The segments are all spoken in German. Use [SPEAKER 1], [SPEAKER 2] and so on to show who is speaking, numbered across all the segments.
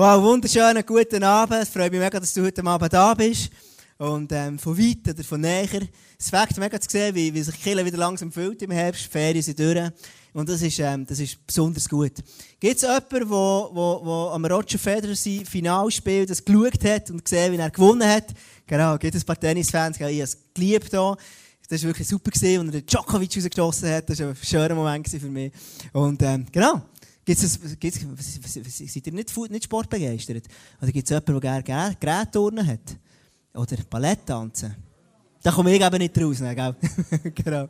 [SPEAKER 1] Wow, wunderschönen guten Abend. Es freut mich mega, dass du heute Abend da bist. Und ähm, von weit oder von näher. Es fängt mega zu sehen, wie, wie sich Kille wieder langsam füllt im Herbst. Die Ferien sind durch. Und das ist, ähm, das ist besonders gut. Gibt es jemanden, wo, wo, wo am Roger Federer sein Finalspiel das geschaut hat und gesehen, wie er gewonnen hat? Genau, gibt es ein paar Tennisfans, ich habe es geliebt hier. Das war wirklich super, als er Djokovic rausgeschossen hat. Das war ein schöner Moment für mich. Und ähm, genau. Gibt's das, gibt's, seid ihr nicht, nicht sportbegeistert? Oder gibt es jemanden, der gerne Gerätturnen hat? Oder Ballett tanzen? Da komme ich eben nicht raus, ne, gell? genau.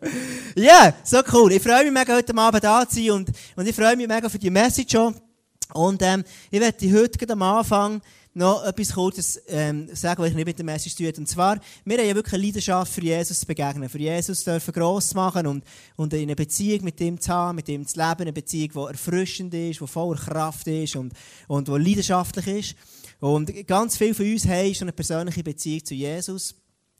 [SPEAKER 1] Ja, yeah, so cool. Ich freue mich mega, heute Abend da zu sein und, und ich freue mich mega für die Message schon. Und ähm, ich werde heute am Anfang noch etwas Kurzes ähm, sagen, was ich nicht mit der Message tue. Und zwar, wir haben ja wirklich eine Leidenschaft für Jesus zu begegnen, für Jesus dürfen gross machen und, und in eine Beziehung mit ihm zu haben, mit ihm zu leben, eine Beziehung, die erfrischend ist, die voller Kraft ist und, und die leidenschaftlich ist. Und ganz viele von uns haben schon eine persönliche Beziehung zu Jesus.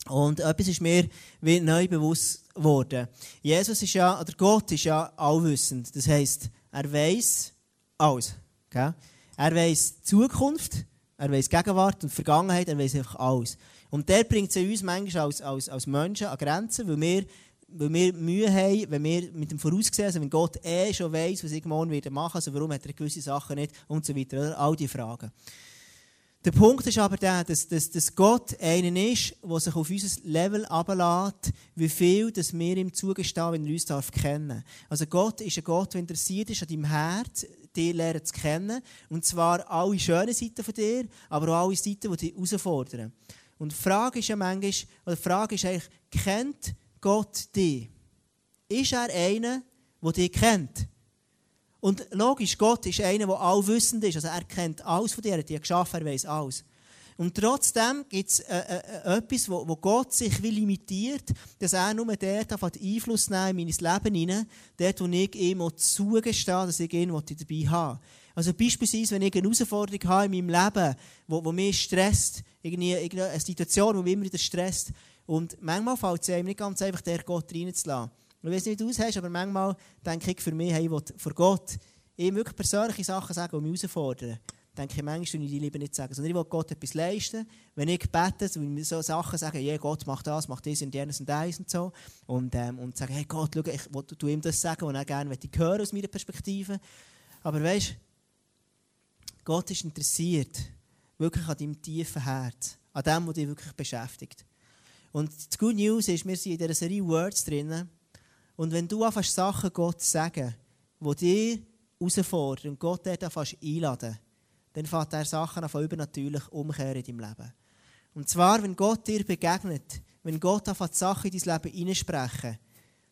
[SPEAKER 1] Und etwas ist mir wie neu bewusst geworden. Jesus ist ja, oder Gott ist ja allwissend. Das heisst, er weiß alles. Okay? Er weiß Zukunft, er weiß Gegenwart und Vergangenheit, er weiß einfach alles. Und der bringt es uns manchmal als, als, als Menschen an Grenzen, weil wir, weil wir Mühe haben, wenn wir mit dem Voraussehen, also wenn Gott eh schon weiß, was ich morgen wieder machen also warum hat er gewisse Sachen nicht und so weiter. All diese Fragen. Der Punkt ist aber der, dass, dass, dass Gott einen ist, der sich auf unser Level ablässt, wie viel dass wir ihm zugestehen, wenn er uns darf kennen Also Gott ist ein Gott, der interessiert ist an deinem Herz, dir lernen zu kennen. Und zwar alle schönen Seiten von dir, aber auch alle Seiten, die dich herausfordern. Und die Frage ist ja manchmal, oder die Frage ist eigentlich, kennt Gott dich? Ist er einer, der dich kennt? Und logisch, Gott ist einer, der allwissend ist. Also er kennt alles von dir, er hat dich geschaffen, er weiß alles. Und trotzdem gibt es äh, äh, etwas, wo, wo Gott sich wie limitiert, dass er nur dort Einfluss nehmen in mein Leben hinein, dort, wo ich ihm zugestehe, dass ich ihn dabei habe. Also beispielsweise, wenn ich eine Herausforderung habe in meinem Leben, wo, wo mich stresst, irgendwie, eine Situation, die mich immer wieder stresst, und manchmal fällt es einem nicht ganz einfach, der Gott reinzulassen. Ich weiß nicht, wie du es hast, aber manchmal denke ich für mich, hey, ich vor Gott ihm wirklich persönliche Sachen sagen, die mich herausfordern denke ich manchmal, ich die lieber nicht sagen. Sondern ich will Gott etwas leisten. Wenn ich bete, so Sachen sagen, ja, Gott macht das, macht das und jenes und das und so. Und, ähm, und sagen, hey Gott, schau, ich will du ihm das sagen, was er gerne möchte hören aus meiner Perspektive. Aber weißt Gott ist interessiert, wirklich an deinem tiefen Herz, an dem, was dich wirklich beschäftigt. Und die Good News ist, wir sind in dieser Serie Words drinnen. Und wenn du anfängst, Sachen Gott zu sagen, die dich herausfordern und Gott dort anfängst einladen, dann fängt er Sachen von übernatürlich umkehren in deinem Leben. Und zwar, wenn Gott dir begegnet, wenn Gott anfängt Sachen in dein Leben hineinsprechen,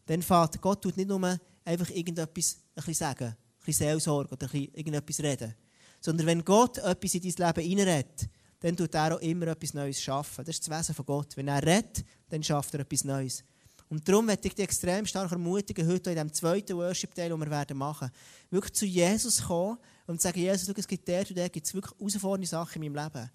[SPEAKER 1] dann fängt Gott tut nicht nur einfach irgendetwas ein bisschen sagen, ein bisschen Seelsorge oder irgendetwas reden, sondern wenn Gott etwas in dein Leben hineinredet, dann tut er auch immer etwas Neues schaffen. Das ist das Wesen von Gott. Wenn er redet, dann schafft er etwas Neues. Und darum möchte ich dich extrem stark ermutigen, heute in diesem zweiten Worship-Teil, den wir werden machen, wirklich zu Jesus kommen und sagen, Jesus, es gibt der und der, gibt es wirklich herausfordernde Sachen in meinem Leben.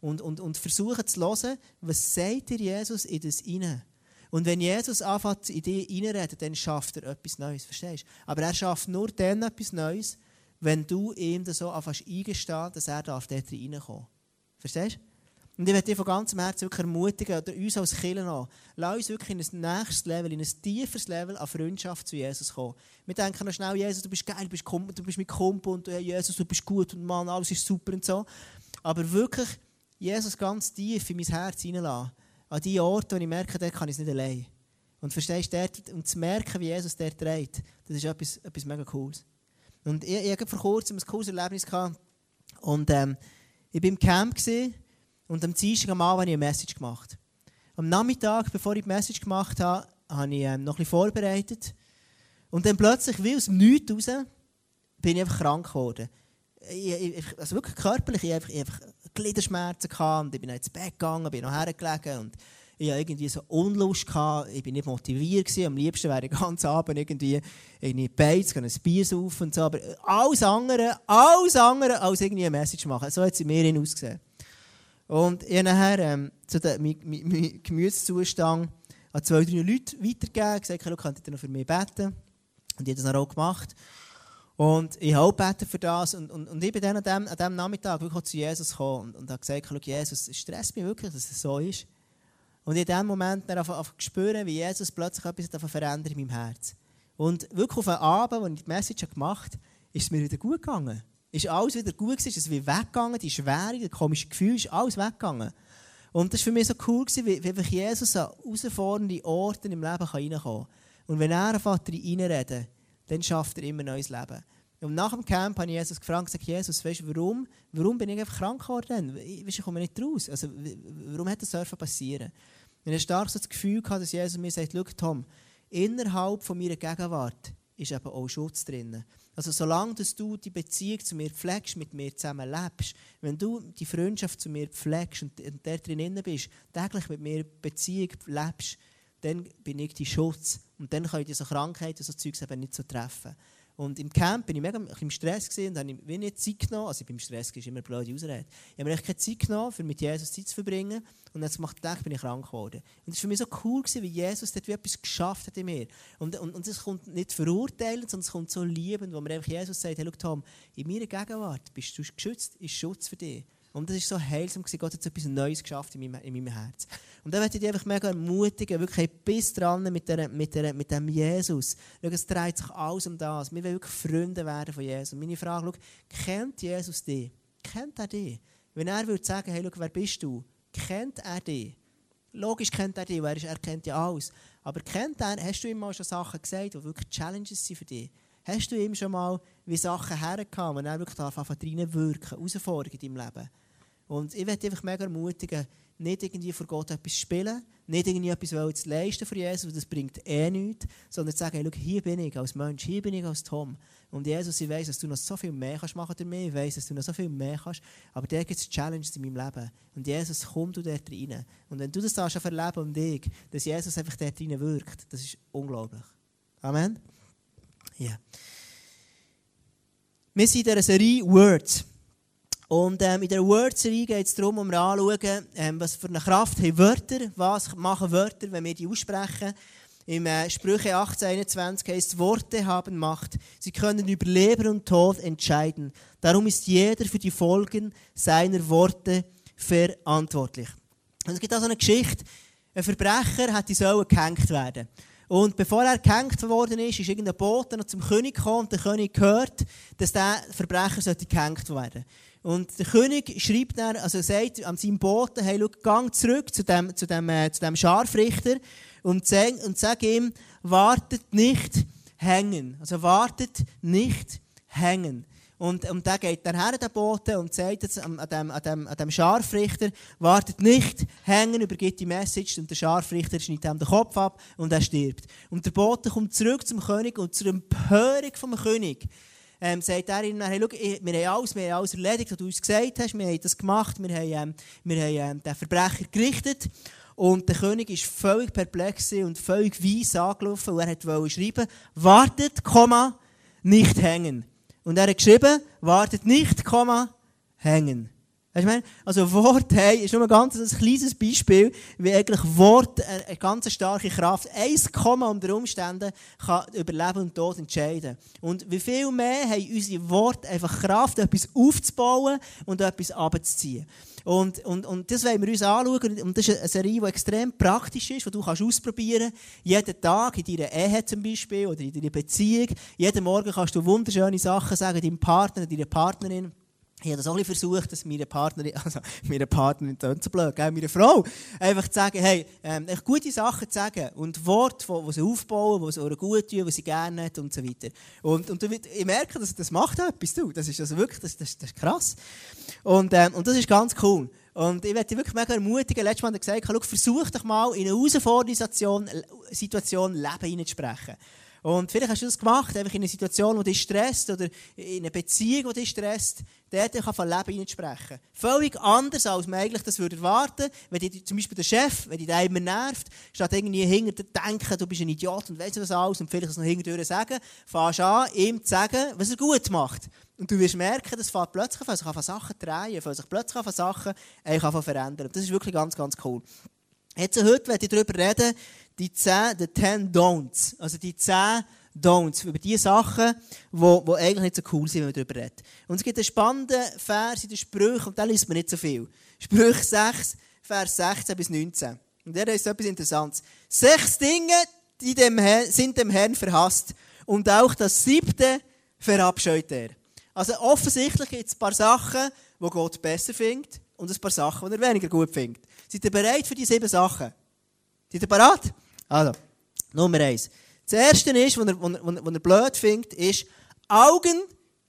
[SPEAKER 1] Und, und, und versuchen zu hören, was sagt dir Jesus in das hinein? Und wenn Jesus anfängt, in dich hineinreden, dann schafft er etwas Neues, verstehst du? Aber er schafft nur dann etwas Neues, wenn du ihm das so anfängst eingestehen, dass er dort reinkommen darf. Verstehst du? Und ich möchte dich von ganzem Herzen wirklich ermutigen, oder uns als Kirche an, lass uns wirklich in ein nächstes Level, in ein tieferes Level an Freundschaft zu Jesus kommen. Wir denken noch schnell, Jesus, du bist geil, du bist, du bist mit Kumpel und hey, Jesus, du bist gut und Mann, alles ist super und so. Aber wirklich Jesus ganz tief in mein Herz hineinlassen. An die Orte, wo ich merke, dort kann ich es nicht allein. Und verstehst du, und zu merken, wie Jesus der trägt, das ist etwas, etwas mega Cooles. Und ich, ich hatte vor kurzem ein cooles Erlebnis. Gehabt. Und ähm, ich war im Camp. Gewesen, und am Dienstag am Abend habe ich eine Message gemacht. Am Nachmittag, bevor ich die Message gemacht habe, habe ich ähm, noch bisschen vorbereitet. Und dann plötzlich, wie aus dem Nichts raus, bin ich einfach krank geworden. Ich, ich, also wirklich körperlich, ich hatte einfach, einfach Gliederschmerzen gehabt und ich bin ins Bett gegangen, bin noch hergelegen und ich hatte irgendwie so Unlust gehabt, ich bin nicht motiviert gewesen. Am liebsten wäre ich ganz Abend irgendwie in die Beiz, ein Bier saufen und so, aber alles andere, alles andere als irgendwie eine Message machen. So hat es in mir ausgesehen. Und ich habe nachher ähm, zu dem, mein, mein, Gemütszustand an zwei, drei Leute weitergegeben, gesagt, hey, könnt ihr noch für mich beten? Und ich habe das auch gemacht. Und ich habe beten für das. Und, und, und ich bin dann an diesem, an diesem Nachmittag wirklich zu Jesus gekommen und, und habe gesagt, schau, Jesus, es stresst mich wirklich, dass es so ist. Und in dem Moment dann einfach spüren, wie Jesus plötzlich etwas verändert in meinem Herz. Und wirklich auf den Abend, als ich die Message gemacht habe, ist es mir wieder gut gegangen. Ist alles wieder gut gewesen, ist es wieder weggegangen, die Schwere, das komische Gefühl, ist alles weggegangen. Und das war für mich so cool, gewesen, wie, wie Jesus an herausfordernde Orte im Leben reinkommen kann. Und wenn er Vater reinreden dann schafft er immer neues Leben. Und nach dem Camp habe ich Jesus gefragt, gesagt, Jesus, weißt du, warum, warum bin ich einfach krank geworden? Ich, ich komme nicht raus. Also, warum hat das passieren? Und ich habe stark so das Gefühl gehabt, dass Jesus mir sagt, schau Tom, innerhalb von meiner Gegenwart ist eben auch Schutz drin. Also solange dass du die Beziehung zu mir pflegst, mit mir zusammen lebst, wenn du die Freundschaft zu mir pflegst und der drin bist, täglich mit mir Beziehung lebst, dann bin ich die Schutz. Und dann können diese Krankheiten, so Zeugs eben nicht so treffen. Und im Camp bin ich mega im Stress und habe ich nicht Zeit genommen. Also beim Stress ist immer blöde Ausrede. Ich habe mir keine Zeit genommen, um mit Jesus Zeit zu verbringen. Und jetzt macht Tag bin ich krank geworden. Und es war für mich so cool, gewesen, wie Jesus dort wie etwas geschafft hat in mir. Und, und, und es kommt nicht verurteilend, sondern es kommt so liebend, wo mir einfach Jesus sagt, hey, schau Tom, in meiner Gegenwart bist du geschützt, ist Schutz für dich. Und das war so heilsam, gewesen. Gott hat so etwas Neues geschafft in meinem, in meinem Herz. Und da möchte ich dich einfach mega ermutigen, wirklich bis dran mit, der, mit, der, mit dem Jesus. Schau, es dreht sich alles um das. Wir wollen wirklich Freunde werden von Jesus. Und meine Frage, schau, kennt Jesus dich? Kennt er dich? Wenn er würde sagen, hey, schau, wer bist du? Kennt er dich? Logisch kennt er dich, weil er, kennt ja alles. Aber kennt er, hast du ihm mal schon Sachen gesagt, die wirklich Challenges sind für dich? Hast du ihm schon mal wie Sachen hergekommen, wenn er wirklich da reinwirken, Herausforderungen in deinem Leben? Und ich möchte einfach mega ermutigen, nicht irgendwie vor Gott etwas zu spielen, nicht irgendwie etwas zu leisten für Jesus, das bringt eh nichts, sondern zu sagen, hey, schau, hier bin ich als Mensch, hier bin ich als Tom. Und Jesus, ich weiss, dass du noch so viel mehr kannst machen durch mich, ich weiss, dass du noch so viel mehr kannst, aber da gibt es Challenges in meinem Leben. Und Jesus, komm du dort rein. Und wenn du das da schon erleben um dich, dass Jesus einfach dort rein wirkt, das ist unglaublich. Amen? Ja. Yeah. Wir sind in dieser Serie Words. Und ähm, in der Word-Serie geht es darum, um anzuschauen, ähm, was für eine Kraft haben Wörter, was machen Wörter, wenn wir die aussprechen. Im äh, Sprüche 1821 heißt Worte haben Macht. Sie können über Leben und Tod entscheiden. Darum ist jeder für die Folgen seiner Worte verantwortlich. Und es gibt also eine Geschichte. Ein Verbrecher hat die sollen gehängt werden. Und bevor er gehängt worden ist, ist irgendein Bote noch zum König gekommen und der König gehört, dass der Verbrecher gehängt werden sollte. Und der König schreibt dann, also sagt an seinem Boten, hey, schau, gang zurück zu dem, zu dem, äh, zu dem Scharfrichter und sag, und sag ihm, wartet nicht hängen. Also wartet nicht hängen. Und, und der geht dann her, der Bote, und sagt jetzt an, dem, an, dem, an dem Scharfrichter, wartet nicht hängen, übergibt die Message, und der Scharfrichter schneidet ihm den Kopf ab, und er stirbt. Und der Bote kommt zurück zum König, und zur Empörung vom König ähm, sagt er ihnen, hey, schau, wir haben alles, wir haben alles erledigt, was du uns gesagt hast, wir haben das gemacht, wir haben, ähm, wir haben ähm, den Verbrecher gerichtet. Und der König war völlig perplex und völlig weiss angelaufen und er wollte schreiben, wartet, Komma, nicht hängen. Und er hat geschrieben, wartet nicht, Komma, hängen. Weißt du, also Wort hey, ist nur ein ganz ein kleines Beispiel, wie eigentlich Wort eine, ganz starke Kraft, ein Komma unter Umständen kann über Leben und Tod entscheiden. Und wie viel mehr haben unsere Worte einfach Kraft, etwas aufzubauen und etwas abzuziehen. Und, und, und das wollen wir uns anschauen. Und das ist eine Serie, die extrem praktisch ist, die du kannst ausprobieren kannst. Jeden Tag, in deiner Ehe zum Beispiel oder in deiner Beziehung. Jeden Morgen kannst du wunderschöne Sachen sagen deinem Partner, deiner Partnerin. Ich habe das auch versucht, dass meine Partnerin, also meine Partnerin, nicht zu blöd, gell, meine Frau, einfach zu sagen, hey, ähm, gute Sachen zu sagen und Worte, die sie aufbauen, die sie auch gut tun, die sie gerne hat und so weiter. Und, und ich merke, dass das macht etwas, du. Das ist also wirklich, das, das, das ist krass. Und, ähm, und das ist ganz cool. Und ich werde dich wirklich mega ermutigen. Letztes Mal hat er gesagt, versuch doch mal in eine herausfordernde Situation, Situation Leben hineinzusprechen. Und vielleicht hast du das gemacht, einfach in einer Situation, die dich stresst oder in einer Beziehung, die dich stresst, dort kann von Leben sprechen. Völlig anders, als man eigentlich das würde erwarten Wenn die, zum Beispiel der Chef, wenn dich der immer nervt, statt irgendwie hinter dir denken, du bist ein Idiot und weißt was alles und vielleicht das noch hinter dir sagen, fährst an, ihm zu sagen, was er gut macht. Und du wirst merken, das fährt plötzlich an, sich an Sachen drehen, fängt sich plötzlich an Sachen eigentlich verändern. Das ist wirklich ganz, ganz cool. Jetzt, heute werde ich darüber reden, die 10, die 10 Don'ts. Also die 10 Don'ts, über die Sachen, die wo eigentlich nicht so cool sind, wenn man darüber redet. Und es gibt einen spannenden Vers in den Sprüchen, und da liest man nicht so viel. Sprüche 6, Vers 16 bis 19. Und der ist etwas Interessantes. Sechs Dinge, die dem Herrn, sind dem Herrn verhasst. Und auch das siebte verabscheut er. Also offensichtlich gibt es ein paar Sachen, die Gott besser findet und ein paar Sachen, die er weniger gut findet. Seid ihr bereit für die sieben Sachen? Seid ihr bereit? Also, Nummer eins. Das erste ist, was er, er, er blöd findet, ist Augen,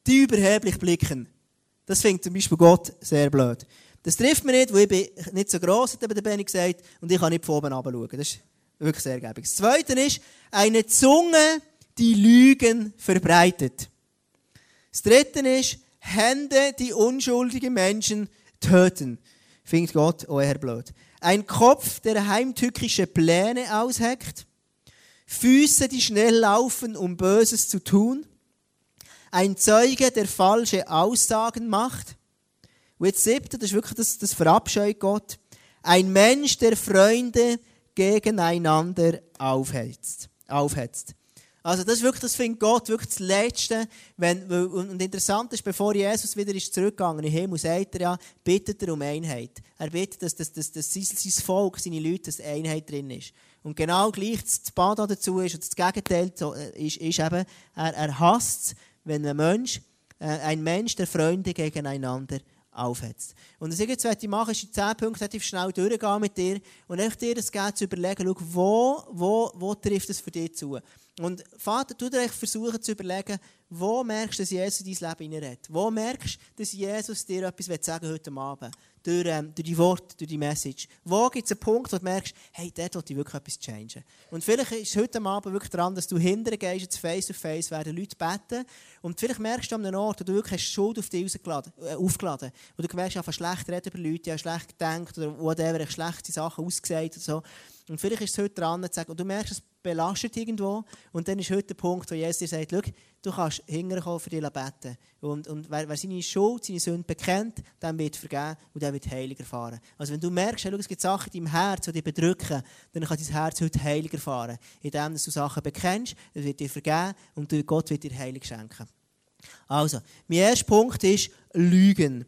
[SPEAKER 1] die überheblich blicken. Das findet zum Beispiel Gott sehr blöd. Das trifft mich nicht, weil ich bin nicht so gross, hat der Benny gesagt, und ich kann nicht von oben schauen. Das ist wirklich sehr gäbig. Das zweite ist, eine Zunge, die Lügen verbreitet. Das dritte ist, Hände, die unschuldige Menschen töten. Findet Gott auch eher blöd. Ein Kopf, der heimtückische Pläne ausheckt. Füße, die schnell laufen, um Böses zu tun. Ein Zeuge, der falsche Aussagen macht. Und jetzt siebte, das ist wirklich das, das verabscheut Gott. Ein Mensch, der Freunde gegeneinander aufhetzt. aufhetzt. Also das ist wirklich, das findet Gott wirklich das Letzte. Wenn, und interessant ist, bevor Jesus wieder ist zurückgegangen in den Himmel, sagt er ja, bittet er um Einheit. Er bittet, dass, dass, dass, dass sein, sein Volk, seine Leute, dass Einheit drin ist. Und genau gleich das Bad dazu ist, und das Gegenteil ist, ist eben, er, er hasst wenn ein Mensch, äh, ein Mensch der Freunde gegeneinander aufhetzt. Und was ich jetzt machen möchte, ist in 10 Punkten relativ schnell durchgehen mit dir und echt dir das Geld zu überlegen, schau, wo, wo, wo trifft es für dich zu. Und Vater, du dir versuchen zu überlegen, wo merkst du, dass Jesus in dein Leben hineinredet? Wo merkst du, dass Jesus dir etwas sagen heute Abend? Durch, ähm, durch die Worte, durch die Message. Wo gibt es einen Punkt, wo du merkst, hey, dort will ich wirklich etwas changen. Und vielleicht ist heute Abend wirklich dran, dass du hinterher gehst, jetzt face to face, werden Leute beten. Und vielleicht merkst du an einem Ort, wo du wirklich hast Schuld auf dich äh, aufgeladen Wo du merkst, einfach schlecht reden über Leute, ja, schlecht gedacht oder whatever, schlechte Sachen ausgesagt oder so. Und vielleicht ist es heute dran, zu sagen, und du merkst, es belastet irgendwo. Und dann ist heute der Punkt, wo Jesus dir sagt, du kannst hinterher für dich beten. Und, und wer, wer, seine Schuld, seine Sünde bekennt, dann wird vergeben und dann wird Heiliger erfahren. Also wenn du merkst, hey, es gibt Sachen in deinem Herz, die dich bedrücken, dann kann dein Herz heute Heiliger erfahren. Indem du Sachen bekennst, dann wird dir vergeben und Gott wird dir Heilig schenken. Also, mein erster Punkt ist Lügen.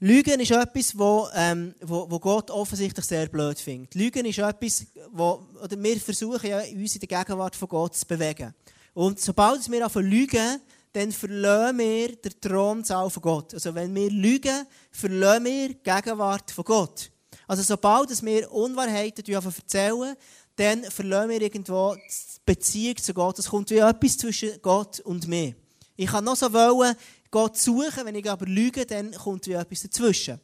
[SPEAKER 1] Lügen ist etwas, wo, ähm, wo, wo Gott offensichtlich sehr blöd findet. Lügen ist etwas, wo oder wir versuchen ja, uns in der Gegenwart von Gott zu bewegen. Und sobald wir anfangen lügen, dann verlieren wir den Thronsaal von Gott. Also wenn wir lügen, verlieren wir die Gegenwart von Gott. Also sobald wir Unwahrheiten erzählen, dann verlieren wir irgendwo die Beziehung zu Gott. Es kommt wie etwas zwischen Gott und mir. Ich kann noch so wollen, Gott suchen, wenn ich aber lüge, dann kommt wie etwas dazwischen.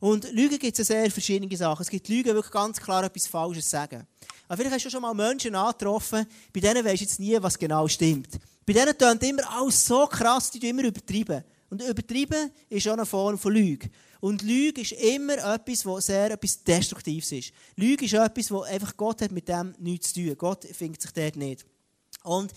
[SPEAKER 1] Und Lügen gibt es sehr verschiedene Sachen. Es gibt Lügen, wirklich ganz klar etwas Falsches sagen. Aber vielleicht hast du schon mal Menschen angetroffen, bei denen weisst du jetzt nie, was genau stimmt. Bei denen tönt immer alles so krass, die immer übertreiben. Und übertreiben ist auch eine Form von Lüge. Und Lüge ist immer etwas, was sehr etwas Destruktives ist. Lüge ist etwas, wo einfach Gott hat mit dem nichts zu tun. Gott findet sich dort nicht. Und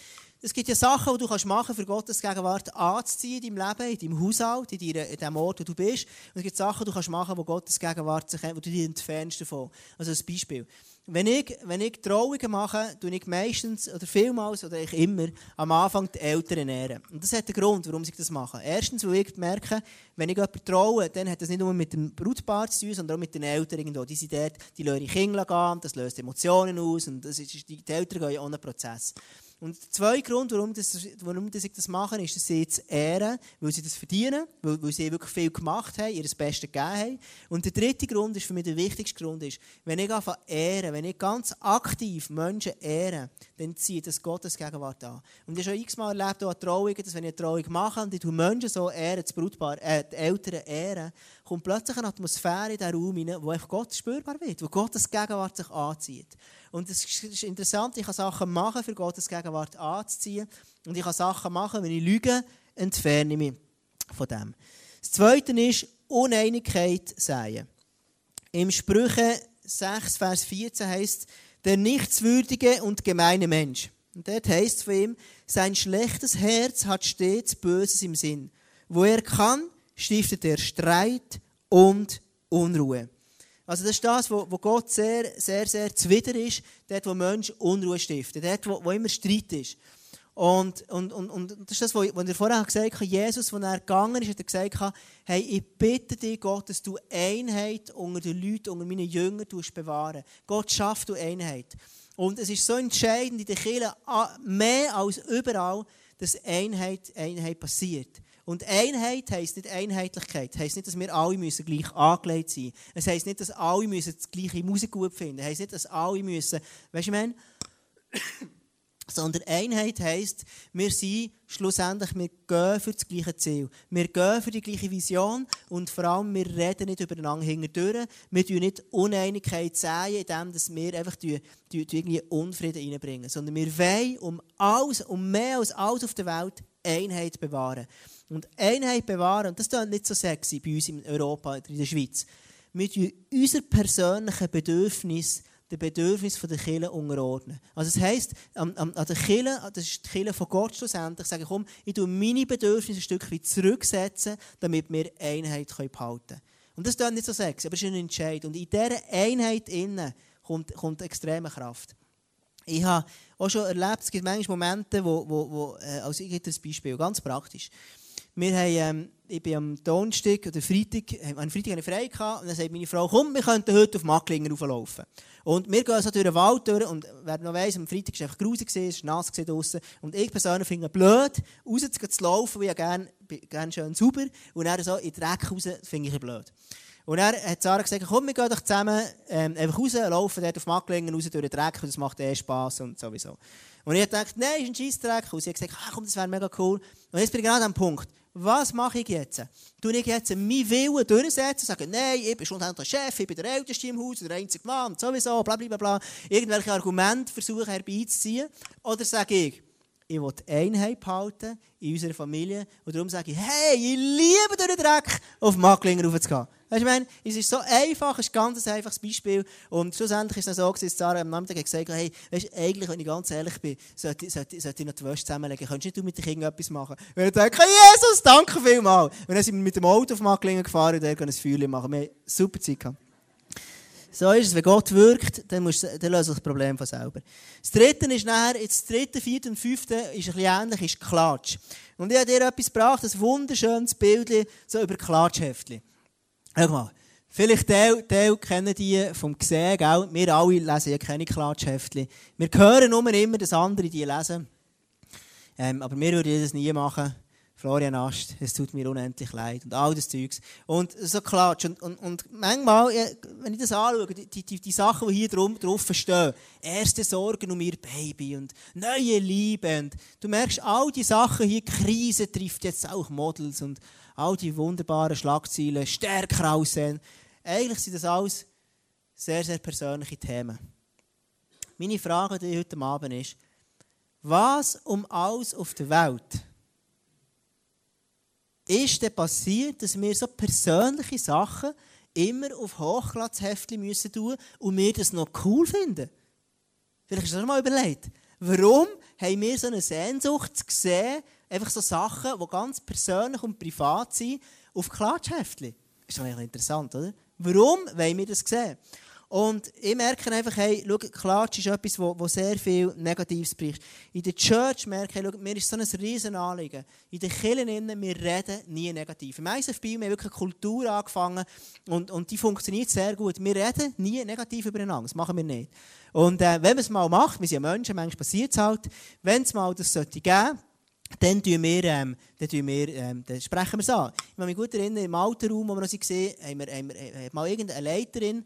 [SPEAKER 1] es gibt ja Sachen, die du kannst machen für Gottes Gegenwart anzuziehen in deinem Leben, in deinem Haushalt, in, deiner, in dem Ort, wo du bist. Und es gibt Sachen, die du kannst machen, wo Gottes Gegenwart sich, wo du dich entfernst davon. Also ein Beispiel. Wenn ich, wenn ich Trauungen mache, tue ich meistens, oder vielmals, oder ich immer, am Anfang die Eltern ehren. Und das hat einen Grund, warum ich das mache. Erstens, weil ich merke, wenn ich jemanden traue, dann hat das nicht nur mit dem Brautpaar zu tun, sondern auch mit den Eltern irgendwo. Die sind dort, die lassen Kinder gehen, das löst Emotionen aus, und das ist, die Eltern gehen ja ohne Prozess. Und der zweite Grund, warum, das, warum das ich das mache, ist, dass sie zu ehren, weil sie das verdienen, weil, weil sie wirklich viel gemacht haben, ihr das Beste gegeben haben. Und der dritte Grund ist für mich der wichtigste Grund, ist, wenn ich anfange ehren, wenn ich ganz aktiv Menschen ehre, dann zieht das Gottes Gegenwart an. Und ich habe schon x-mal erlebt, auch Trauungen, dass wenn ich eine Trauung mache und ich Menschen so ehren, das Brutpaar, äh, die Eltern ehren, kommt plötzlich eine Atmosphäre in diesen Raum hinein, wo einfach Gott spürbar wird, wo Gottes Gegenwart sich anzieht. Und es ist interessant, ich kann Sachen machen, für Gottes Gegenwart anzuziehen. Und ich kann Sachen machen, wenn ich lüge, entferne ich mich von dem. Das Zweite ist Uneinigkeit säen. Im Sprüche 6, Vers 14 heißt der nichtswürdige und gemeine Mensch. Und dort heißt es von ihm, sein schlechtes Herz hat stets Böses im Sinn. Wo er kann, stiftet er Streit und Unruhe. Also das ist das, wo, wo Gott sehr, sehr, sehr zuwider ist, dort, wo Menschen Unruhe stiften, dort, wo, wo immer Streit ist. Und, und, und, und das ist das, was er vorher gesagt hat, Jesus, als er gegangen ist, hat er gesagt, hey, ich bitte dich, Gott, dass du Einheit unter den Leuten, unter meinen Jüngern bewahren Gott schafft du Einheit. Und es ist so entscheidend in der Kirche, mehr als überall, dass Einheit, Einheit passiert. Und Einheit heisst nicht Einheitlichkeit. Heisst nicht, dass wir alle müssen gleich angelegt sein müssen. Es heisst nicht, dass alle müssen die gleiche Musik gut finden. Es heisst nicht, dass alle müssen, weißt du, ich meine, sondern Einheit heisst, wir sind schlussendlich, wir gehen für das gleiche Ziel. Wir gehen für die gleiche Vision und vor allem, wir reden nicht übereinander hinterdurch. Wir tun nicht Uneinigkeit säen, indem wir einfach die, die, die irgendwie Unfrieden reinbringen. Sondern wir wollen um, alles, um mehr als alles auf der Welt Einheit bewahren. Und Einheit bewahren, und das ist nicht so sexy bei uns in Europa, in der Schweiz. Wir tun unser persönlichen Bedürfnis den Bedürfnissen der Kirche unterordnen. Also das heisst, an, an, an der Kirche, das ist die Kirche von Gott schlussendlich, sage ich, komm, ich tue meine Bedürfnisse ein Stück weit zurücksetzen, damit wir Einheit behalten können. Und das ist nicht so sexy, aber es ist ein Entscheid. Und in dieser Einheit innen kommt, kommt extreme Kraft. Ich habe auch schon erlebt, es gibt manchmal Momente, wo, wo, wo äh, also ich gebe ein Beispiel, ganz praktisch. Wir haben, ähm, ich bin am Donnerstag oder Freitag, äh, am Freitag eine frei gehabt, und dann sagt meine Frau, komm, wir könnten heute auf Macklingen rauflaufen. Und wir gehen so durch den Wald durch, und wer noch weiss, am Freitag war es einfach grusig, es war nass draussen. Und ich persönlich finde es blöd, raus zu laufen, weil ich gerne, gerne schön sauber, und dann so in den Dreck raus, finde ich blöd. Und dann hat Sarah gesagt, komm, wir gehen doch zusammen ähm, einfach raus, laufen dort auf Macklingen raus durch den Dreck, und das macht eh Spass und sowieso. Und ich dachte, nein, ist ein Scheissdreck. Und sie hat gesagt, ah, komm, das wäre mega cool. Und jetzt bin ich genau an dem Punkt was mache ich jetzt? Tue ich jetzt meinen Willen durchsetzen, sagen, nein, ich bin schlussendlich Chef, ich bin der Älteste im Haus, der einzige Mann, sowieso, bla bla bla, irgendwelche Argumente versuchen herbeizuziehen? Oder sage ich, ich will Einheit behalten in unserer Familie und darum sage ich, hey, ich liebe den Dreck, auf Macklinger raufzugehen. Weißt du, ich es ist so einfach, es ist ein ganz einfaches Beispiel. Und schlussendlich ist es so, dass Sarah am Nachmittag gesagt hat, hey, weißt, eigentlich, wenn ich ganz ehrlich bin, sollte, sollte, sollte ich noch die Wäsche zusammenlegen. Könntest nicht du mit den Kindern etwas machen? Und ich dachte, Jesus, danke vielmals. Und dann sind wir mit dem Auto auf Macklingen gefahren und dann können ein Feuer machen. Wir haben super Zeit gehabt. So ist es, wenn Gott wirkt, dann, dann löst sich das Problem von selber. Das dritte ist nachher, jetzt das dritte, vierte und fünfte ist ein bisschen ähnlich, ist Klatsch. Und ich habe dir etwas gebracht, ein wunderschönes Bild so über Klatschheftchen. Schau mal, vielleicht Teil, Teil kennen die vom Gesehen, gell? Wir alle lesen ja keine Klatschheftchen. Wir hören nur immer, dass andere die lesen. Ähm, aber wir würden das nie machen. Florian Ast, es tut mir unendlich leid und all das Zeugs. Und so Klatsch. Und, und, und manchmal, wenn ich das anschaue, die, die, die Sachen, die hier drum, drauf stehen, erste Sorgen um ihr Baby und neue Liebe und du merkst, all die Sachen hier, Krise trifft jetzt auch Models und all die wunderbaren Schlagzeilen, stärker aussehen. Eigentlich sind das alles sehr, sehr persönliche Themen. Meine Frage an heute Abend ist, was um alles auf der Welt ist denn passiert, dass wir so persönliche Sachen immer auf Hochglanzheftchen müssen tun und wir das noch cool finden? Vielleicht hast du das mal überlegt. Warum haben wir so eine Sehnsucht zu sehen, einfach so Sachen, die ganz persönlich und privat sind, auf Klatschheftchen? Ist doch eigentlich interessant, oder? Warum wollen wir das sehen? Und ich merke einfach, hey, schau, Klatsch ist etwas, wo, wo sehr viel Negatives bricht. In der Church merke ich, hey, mir ist so ein riesen Anliegen. In den Kirchen, wir reden nie negativ. Im ISFB haben wir wirklich eine Kultur angefangen und, und die funktioniert sehr gut. Wir reden nie negativ übereinander. Das machen wir nicht. Und äh, wenn man es mal macht, wir sind ja Menschen, manchmal passiert es halt, wenn es mal das sollte geben, dann, wir, ähm, dann, wir, ähm, dann sprechen wir es an. Ich kann mich gut erinnern, im alten Raum, wo wir noch waren, haben wir, haben wir, haben wir mal irgendeine Leiterin,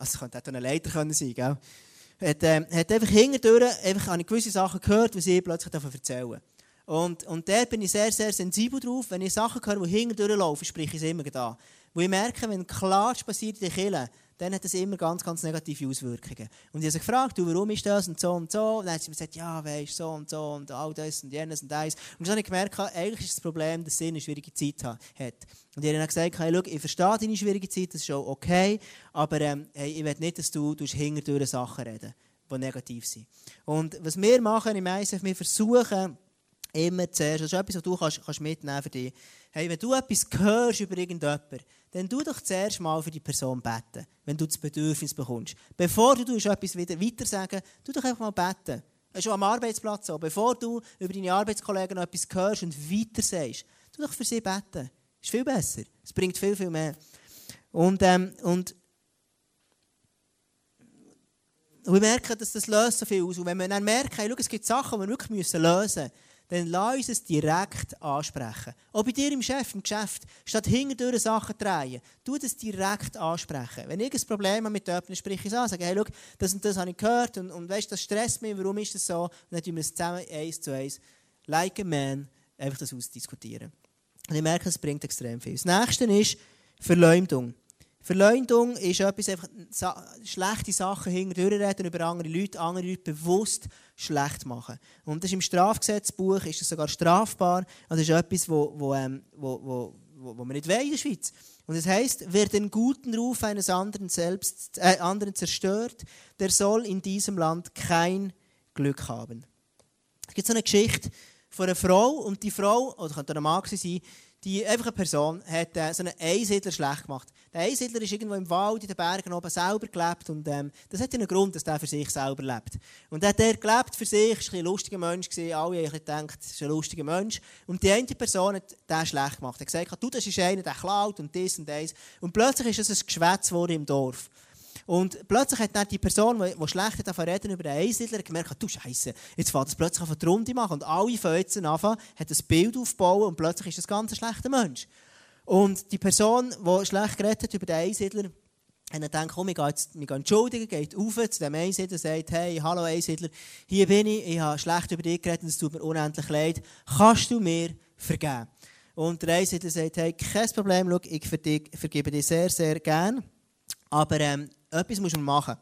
[SPEAKER 1] also könnte auch eine Leiter können sein, gell? Hat, äh, hat einfach hinterdurch, einfach habe gewisse Sachen gehört, die sie plötzlich davon erzählen. Und, und dort bin ich sehr, sehr sensibel drauf. Wenn ich Sachen höre, die hinterdurch laufen, spreche ich es immer da. Wo ich merke, wenn Klatsch passiert in der Kirche, dann hat das immer ganz, ganz negative Auswirkungen. Und ich habe sie gefragt, du, warum ist das und so und so. Und dann hat sie mir gesagt, ja, weißt so und so und all das und jenes und das. Und dann habe ich gemerkt, eigentlich ist das Problem, dass sie eine schwierige Zeit hat. Und ich habe dann gesagt, hey, schau, ich verstehe deine schwierige Zeit, das ist schon okay, aber ähm, hey, ich will nicht, dass du, du hinter Sachen reden die negativ sind. Und was wir machen im ISF, wir versuchen, Immer zuerst. Das ist etwas, was du kannst, kannst mitnehmen für dich. Hey, wenn du etwas hörst über irgendjemanden, dann tu doch zuerst mal für die Person beten, wenn du das Bedürfnis bekommst. Bevor du etwas wieder weiter sagen, tu doch einfach mal beten. Schon am Arbeitsplatz so. Bevor du über deine Arbeitskollegen noch etwas hörst und weiter sagst, tu doch für sie beten. Ist viel besser. Es bringt viel, viel mehr. Und, ähm, und wir merken, dass das löst so viel aus. Und wenn wir dann merken, hey, schau, es gibt Sachen, die wir wirklich lösen müssen, dann lass uns es direkt ansprechen. Auch bei dir im Chef, im Geschäft, statt hinterdurch Sachen drehen, tu das direkt ansprechen. Wenn ich ein Problem habe mit jemandem, sprich ich es an, sage, hey, schau, das und das habe ich gehört und, und weißt, das stresst mich, warum ist das so? Und dann tun wir es zusammen, eins zu eins, like a man, einfach das ausdiskutieren. Und ich merke, es bringt extrem viel. Das nächste ist Verleumdung. Verleumdung ist etwas, einfach schlechte Sachen hinterher über andere Leute, andere Leute bewusst schlecht machen. Und das ist im Strafgesetzbuch ist das sogar strafbar. Das ist etwas, wo, wo, ähm, wo, wo, wo, wo man nicht weiß in der Schweiz. Und es heißt, wer den guten Ruf eines anderen, selbst, äh, anderen zerstört, der soll in diesem Land kein Glück haben. Es gibt so eine Geschichte von einer Frau und die Frau, oder könnte ein Mann sein, die einfach eine Person hat äh, so einen Einsiedler schlecht gemacht. Der Einsiedler ist irgendwo im Wald, in den Bergen oben selber gelebt und ähm, das hat einen Grund, dass der für sich selber lebt. Und hat der gelebt für sich, war ein lustiger Mensch, gewesen, alle haben gedacht, ist ein lustiger Mensch. Und die eine Person hat den schlecht gemacht. Er hat gesagt, du, das ist einer, der klaut und das und das. Und plötzlich ist es ein Geschwätz im Dorf. Und plötzlich hat dann die Person, die schlecht davon reden über den Einsiedler, gemerkt, du Scheiße, jetzt fängt es plötzlich an die Runde machen. Und alle fangen jetzt an, hat ein Bild aufbauen und plötzlich ist das ganz ein schlechter Mensch. Und die Person, die schlecht geredet hat über den Einsiedler, und dann denkt, komm, ich gehe, jetzt, gehe entschuldigen, geht rauf zu dem Einsiedler und sagt, hey, hallo Einsiedler, hier bin ich, ich habe schlecht über dich geredet, es tut mir unendlich leid, kannst du mir vergeben? Und der Einsiedler sagt, hey, kein Problem, schau, ich vergebe dir sehr, sehr gern, aber ähm, etwas muss man machen.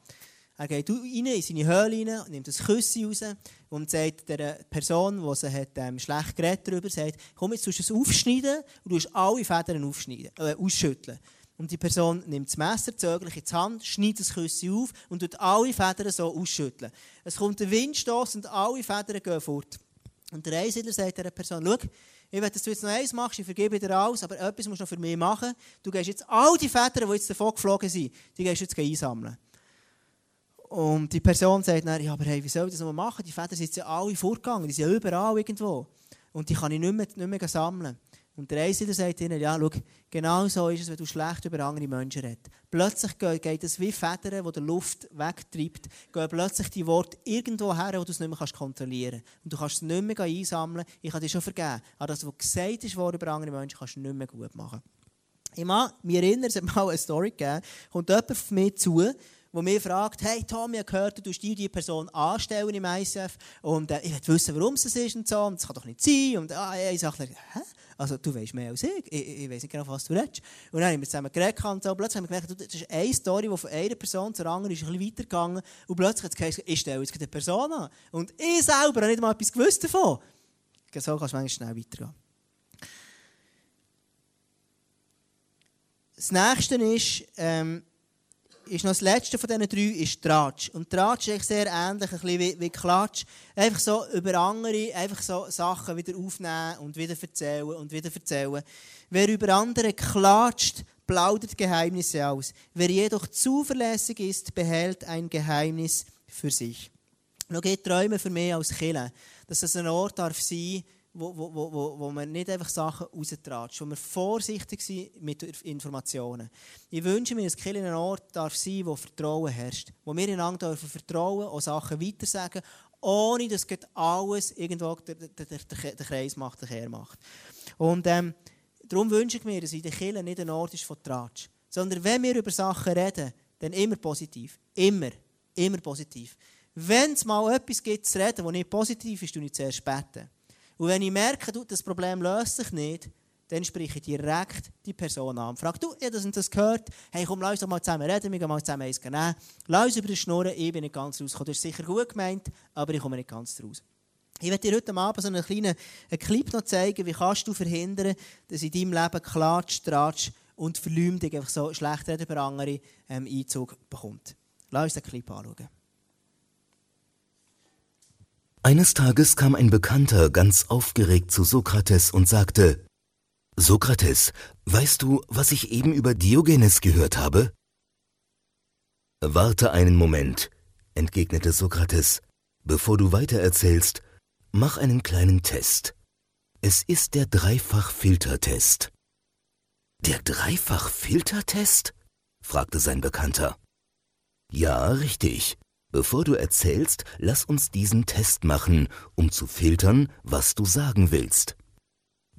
[SPEAKER 1] Er geht rein in seine Höhle rein, nimmt ein Küsschen raus und sagt der Person, die sie hat, ähm, schlecht geredet darüber, sagt, komm, jetzt tust du es aufschneiden und du alle Federn aufschneiden, äh, ausschütteln. Und die Person nimmt das Messer zögerlich in die Hand, schneidet das Küsschen auf und tut alle Federn so ausschütteln. Es kommt ein Windstoß und alle Federn gehen fort. Und der Einsiedler sagt der Person, schau, ich will, dass du jetzt noch eins machst, ich vergebe dir alles, aber etwas musst du noch für mich machen. Du gehst jetzt all die Federn, die jetzt davon geflogen sind, die gehst jetzt einsammeln. Und die Person sagt dann, ja, aber hey, wie soll ich das noch machen? Die Federn sind ja alle vorgegangen, die sind überall irgendwo. Und die kann ich nicht mehr, nicht mehr sammeln. Und der Einsiedler sagt ihnen, ja, schau, genau so ist es, wenn du schlecht über andere Menschen redest. Plötzlich geht es wie Federn, die die Luft wegtreibt, gehen plötzlich die Worte irgendwo her, wo du es nicht mehr kontrollieren kannst. Und du kannst es nicht mehr einsammeln. Ich kann dir schon vergeben. Aber das, was gesagt ist über andere Menschen, kannst du nicht mehr gut machen. Ich mich erinnern, es hat mal eine Story gegeben, kommt jemand auf mich zu, der mich fragt, hey Tom, ich habe gehört, du tust die, Person anstellen im ICF und äh, ich will wissen, warum es ist und so, und das kann doch nicht sein. Und äh, ich sage, hä? Also, du weißt mehr als ich. Ich, ich weiß nicht genau, was du redest. Und dann haben wir zusammen geredet und so. Plötzlich haben wir gemerkt, das ist eine Story, die von einer Person zur anderen ist ein bisschen weitergegangen. Und plötzlich hat es gesagt, ich stelle jetzt eine Person an. Und ich selber habe nicht mal etwas gewusst davon. So kannst du manchmal schnell weitergehen. Das nächste ist, ähm, ist noch das letzte von diesen drei ist Tratsch. Und Tratsch ist sehr ähnlich, ein bisschen wie, wie Klatsch. Einfach so über andere, einfach so Sachen wieder aufnehmen und wieder erzählen und wieder erzählen. Wer über andere klatscht, plaudert Geheimnisse aus. Wer jedoch zuverlässig ist, behält ein Geheimnis für sich. Noch geht Träume für mich als Killer, dass es ein Ort darf sein wo, wo, wo, wo man nicht einfach Sachen raustratscht, wo wir vorsichtig sind mit Informationen. Ich wünsche mir, dass Kirche ein Ort darf sein wo Vertrauen herrscht, wo wir einander dürfen vertrauen und Sachen weitersagen, ohne dass alles irgendwo der, der, der, der Kreis macht, der Kehr macht. Und ähm, darum wünsche ich mir, dass in der Kirche nicht ein Ort ist von Tratsch, sondern wenn wir über Sachen reden, dann immer positiv. Immer. Immer positiv. Wenn es mal etwas gibt zu reden, das nicht positiv ist, tue ich zuerst beten. Und wenn ich merke, du, das Problem löst sich nicht, dann spreche ich direkt die Person an. Frag du, ja, das und das gehört. Hey, komm, lass uns doch mal zusammen reden, wir gehen mal zusammen eins nehmen. Lass uns über das Schnurren, ich bin nicht ganz rausgekommen. Das ist sicher gut gemeint, aber ich komme nicht ganz raus. Ich werde dir heute Abend so einen kleinen einen Clip noch zeigen, wie kannst du verhindern, dass in deinem Leben Klatsch, Tratsch und Verleumdung, einfach so schlecht reden über andere, ähm, Einzug bekommt. Lass uns den Clip anschauen.
[SPEAKER 2] Eines Tages kam ein Bekannter ganz aufgeregt zu Sokrates und sagte, Sokrates, weißt du, was ich eben über Diogenes gehört habe? Warte einen Moment, entgegnete Sokrates. Bevor du weitererzählst, mach einen kleinen Test. Es ist der Dreifach-Filtertest. Der Dreifach-Filtertest? fragte sein Bekannter. Ja, richtig. Bevor du erzählst, lass uns diesen Test machen, um zu filtern, was du sagen willst.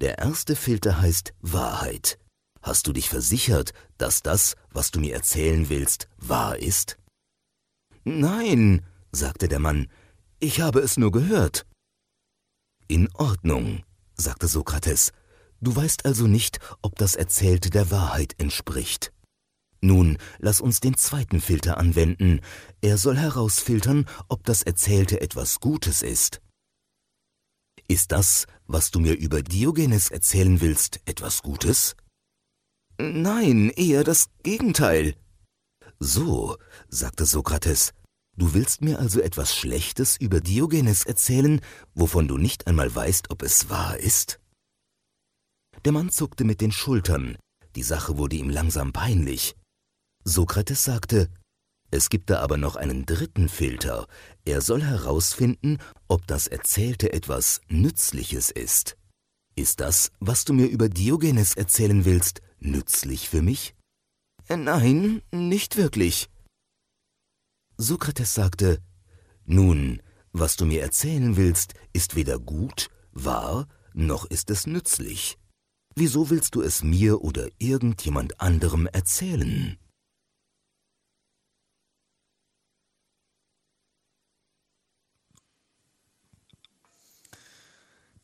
[SPEAKER 2] Der erste Filter heißt Wahrheit. Hast du dich versichert, dass das, was du mir erzählen willst, wahr ist? Nein, sagte der Mann, ich habe es nur gehört. In Ordnung, sagte Sokrates, du weißt also nicht, ob das Erzählte der Wahrheit entspricht. Nun, lass uns den zweiten Filter anwenden. Er soll herausfiltern, ob das Erzählte etwas Gutes ist. Ist das, was du mir über Diogenes erzählen willst, etwas Gutes? Nein, eher das Gegenteil. So, sagte Sokrates, du willst mir also etwas Schlechtes über Diogenes erzählen, wovon du nicht einmal weißt, ob es wahr ist? Der Mann zuckte mit den Schultern, die Sache wurde ihm langsam peinlich. Sokrates sagte, es gibt da aber noch einen dritten Filter. Er soll herausfinden, ob das Erzählte etwas Nützliches ist. Ist das, was du mir über Diogenes erzählen willst, nützlich für mich? Äh, nein, nicht wirklich. Sokrates sagte, Nun, was du mir erzählen willst, ist weder gut, wahr, noch ist es nützlich. Wieso willst du es mir oder irgendjemand anderem erzählen?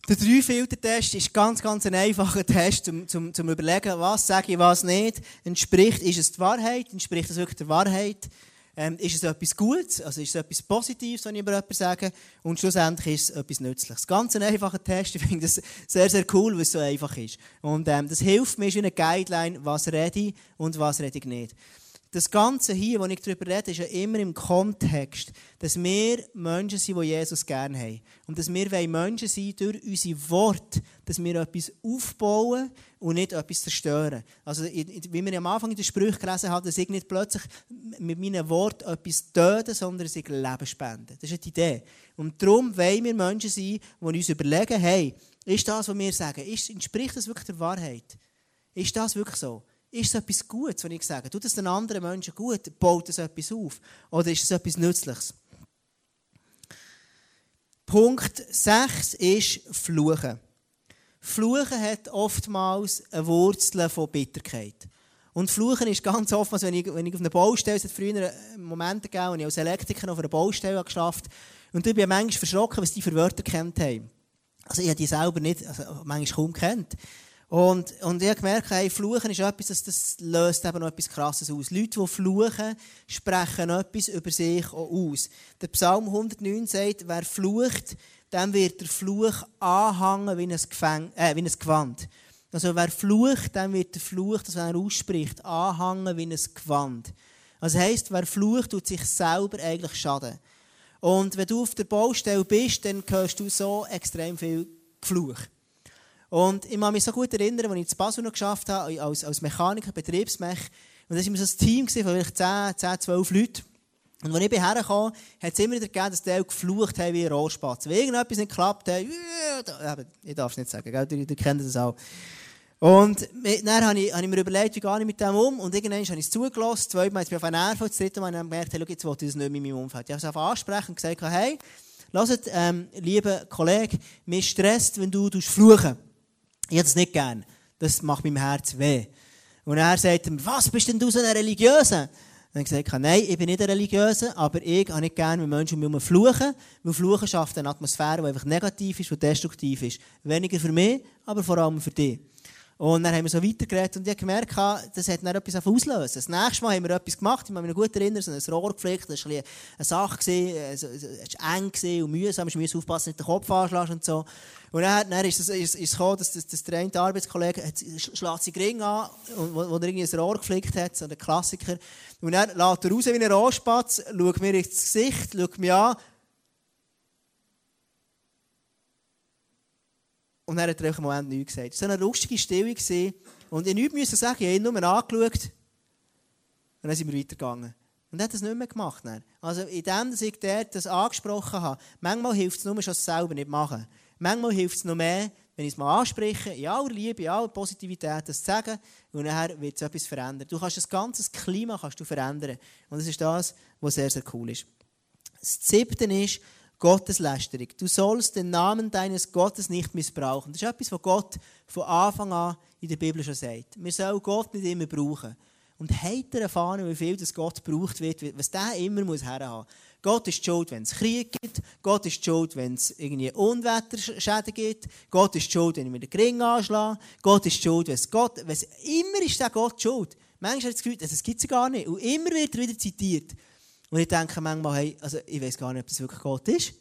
[SPEAKER 1] Der Drei-Filter-Test ist ganz, ganz ein einfacher Test, zum, zum, zum überlegen, was sage ich, was nicht. Entspricht, ist es die Wahrheit? Entspricht es wirklich der Wahrheit? Ähm, ist es etwas Gutes? Also ist es etwas Positives, wenn ich über jemanden sage? Und schlussendlich ist es etwas Nützliches. Ganz ein einfacher Test. Ich finde das sehr, sehr cool, weil es so einfach ist. Und ähm, das hilft mir, ist wie eine Guideline, was rede ich und was rede ich nicht das Ganze hier, wo ich darüber rede, ist ja immer im Kontext, dass wir Menschen sind, die Jesus gerne haben. Und dass wir Menschen sind durch unsere Worte, dass wir etwas aufbauen und nicht etwas zerstören. Also, wie wir am Anfang in den Sprüchen gelesen haben, dass ich nicht plötzlich mit meinen Worten etwas töten, sondern dass ich Leben spende. Das ist die Idee. Und darum wollen wir Menschen sein, die uns überlegen, hey, ist das, was wir sagen, entspricht das wirklich der Wahrheit? Ist das wirklich so? Ist es etwas Gutes, wenn ich sage? Tut es den anderen Menschen gut? Baut es etwas auf? Oder ist es etwas Nützliches? Punkt 6 ist Fluchen. Fluchen hat oftmals eine Wurzel von Bitterkeit. Und Fluchen ist ganz oft, wenn, ich, wenn ich auf einer Baustelle, es hat früher Momente gegeben, wo ich als Elektriker auf einer Baustelle geschafft und ich bin manchmal verschrocken, was die für Wörter kennt haben. Also ich habe die selber nicht, also manchmal kaum kennt. Und, und ich habe gemerkt, hey, Fluchen ist etwas, das, das löst eben noch etwas Krasses aus. Leute, die fluchen, sprechen etwas über sich auch aus. Der Psalm 109 sagt, wer flucht, dem wird der Fluch anhängen wie ein, Gefäng äh, wie ein Gewand. Also wer flucht, dem wird der Fluch, das er ausspricht, anhängen wie ein Gewand. Also heisst, wer flucht, tut sich selber eigentlich Schaden. Und wenn du auf der Baustelle bist, dann hörst du so extrem viel Gefluch. Und ich kann mich so gut erinnern, als ich in Basel noch geschafft habe, als, als Mechaniker, Betriebsmech. Und da war so ein Team von vielleicht 10, 10, 12 Leuten. Und als ich herkam, hat es immer wieder gegeben, dass die geflucht haben wie ein Rohrspatz. Wenn irgendetwas nicht klappt, hat, ich darf es nicht sagen, gell? Ihr, ihr kennt das auch. Und dann habe ich, habe ich mir überlegt, wie gehe ich mit dem um. Und irgendwann habe ich es zugelassen. Zweimal hat es mich auf einen Nerv. Das dritte Mal habe ich gemerkt, hey, jetzt will ich das nicht mehr in meinem Umfeld. Ich habe es einfach ansprechen und gesagt, hey, hört, ähm, lieber Kollege, mir stresst, wenn du fluchen ich hätte es nicht gern. Das macht meinem Herz weh. Und er sagt mir, was bist denn du so ein Religiöser? Dann gesagt, nein, ich bin nicht ein Religiöser, aber ich habe nicht gerne, wenn Menschen um mich fluchen, weil Fluchen schafft eine Atmosphäre, die einfach negativ ist, die destruktiv ist. Weniger für mich, aber vor allem für dich. Und dann haben wir so weitergeredet und ich habe gemerkt, das hat dann etwas auslösen. Das nächste Mal haben wir etwas gemacht, ich kann mich noch gut erinnern, so ein Rohr gepflegt, das war eine Sache, es war eng und mühsam, ich musste aufpassen, nicht den Kopf anschlagen und so. Und dann, dann ist es ist, ist gekommen, dass, dass, dass der eine Arbeitskollege hat, schlägt sich Ring an, wo, wo er irgendwie ein Rohr gepflegt hat, so ein Klassiker. Und dann lässt er raus wie ein Rohrspatz, schaut mir ins Gesicht, schaut mich an, Und dann hat er einfach im Moment nichts gesagt. Es war eine lustige Stille. Gewesen. Und ich musste nichts sagen, ich habe ihn nur angeschaut. Und dann sind wir weitergegangen. Und er hat das nicht mehr gemacht. Dann. Also in dem, dass ich dort das angesprochen habe, manchmal hilft es nur schon selber nicht machen. Manchmal hilft es noch mehr, wenn ich es mal anspreche, in aller Liebe, in aller Positivität, das zu sagen, und nachher wird es etwas verändern. Du kannst das ganze Klima kannst du verändern. Und das ist das, was sehr, sehr cool ist. Das siebte ist Gotteslästerung. Du sollst den Namen deines Gottes nicht missbrauchen. Das ist etwas, was Gott von Anfang an in der Bibel schon sagt. Wir sollen Gott nicht immer brauchen. Und ihr erfahren, wie viel das Gott gebraucht wird, was der immer muss herhaben muss. Gott ist schuld, wenn es Krieg gibt. Gott ist schuld, wenn es irgendwie Unwetterschäden gibt. Gott ist schuld, wenn ich mir den Ring anschlage. Gott ist schuld, wenn es Gott, wenn es, immer ist der Gott schuld. Manchmal hat das Gefühl, das gibt es gar nicht. Und immer wird er wieder zitiert. Und ich denke manchmal, hey, also ich weiß gar nicht, ob das wirklich Gott ist.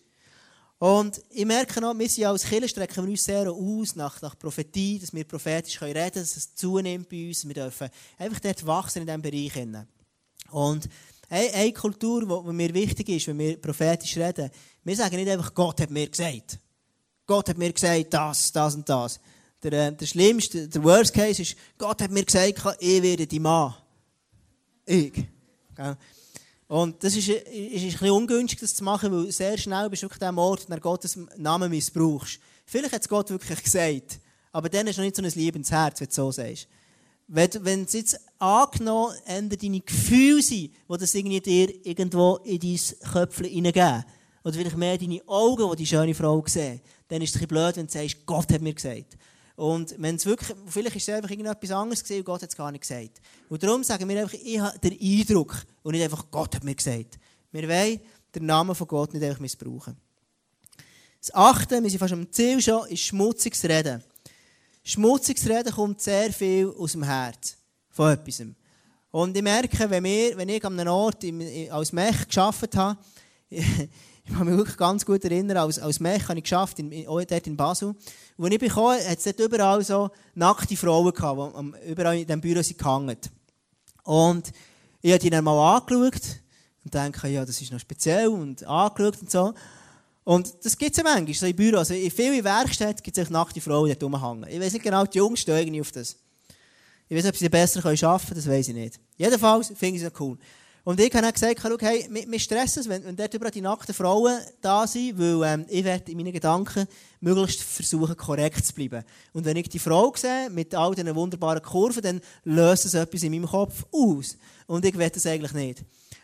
[SPEAKER 1] Und ich merke noch, wir sind als Kirche strecken wir uns sehr aus nach, nach Prophetie, dass wir prophetisch reden können, dass es zunimmt bei uns. Wir dürfen einfach dort wachsen in diesem Bereich. Und eine, eine Kultur, die mir wichtig ist, wenn wir prophetisch reden, wir sagen nicht einfach, Gott hat mir gesagt. Gott hat mir gesagt, das, das und das. Der, äh, der schlimmste, der Worst Case ist, Gott hat mir gesagt, ich werde die Mann. Ich. Und das ist, ist ein bisschen ungünstig, das zu machen, weil sehr schnell bist du wirklich dem Ort, wo Gottes Namen missbrauchst. Vielleicht hat es Gott wirklich gesagt, aber dann ist noch nicht so ein liebendes Herz, wenn du so sagst. Wenn, es jetzt angenommen, deine Gefühle sind, die das irgendwie dir irgendwo in dein Köpfchen hineingeben, oder vielleicht mehr deine Augen, die die schöne Frau sehen, dann ist es ein blöd, wenn du sagst, Gott hat mir gesagt. Und wenn wirklich, vielleicht ist es einfach irgendetwas anderes gesehen und Gott hat es gar nicht gesagt. Und darum sagen wir einfach, ich habe den Eindruck und nicht einfach, Gott hat mir gesagt. Wir wollen den Namen von Gott nicht einfach missbrauchen. Das achte, wir sind fast am Ziel schon, ist schmutziges Reden. Schmutziges Reden kommt sehr viel aus dem Herz von etwas. Und ich merke, wenn, wir, wenn ich an einem Ort als Mech geschafft habe, ich kann mich wirklich ganz gut erinnern, als, als Mech habe ich geschafft, in, in, dort in Basel. Und als ich bekam, hat es dort überall so nackte Frauen gehabt, die überall in diesem Büro sind gehangen. Und ich habe die dann mal angeschaut und denke, ja, das ist noch speziell und angeschaut und so. Und das gibt es ja manchmal, so in Büro. Also in vielen Werkstätten gibt es nackte Frauen, die rumhängen. Ich weiß nicht genau, die Jungs stehen irgendwie auf das. Ich weiß nicht, ob sie besser arbeiten können, das weiß ich nicht. Jedenfalls finde ich es cool. Und ich habe gesagt, schau, hey, mir stressen es, wenn, wenn dort überall die nackten Frauen da sind, weil ähm, ich werde in meinen Gedanken möglichst versuchen, korrekt zu bleiben. Und wenn ich die Frau sehe, mit all diesen wunderbaren Kurven, dann löst es etwas in meinem Kopf aus. Und ich will das eigentlich nicht.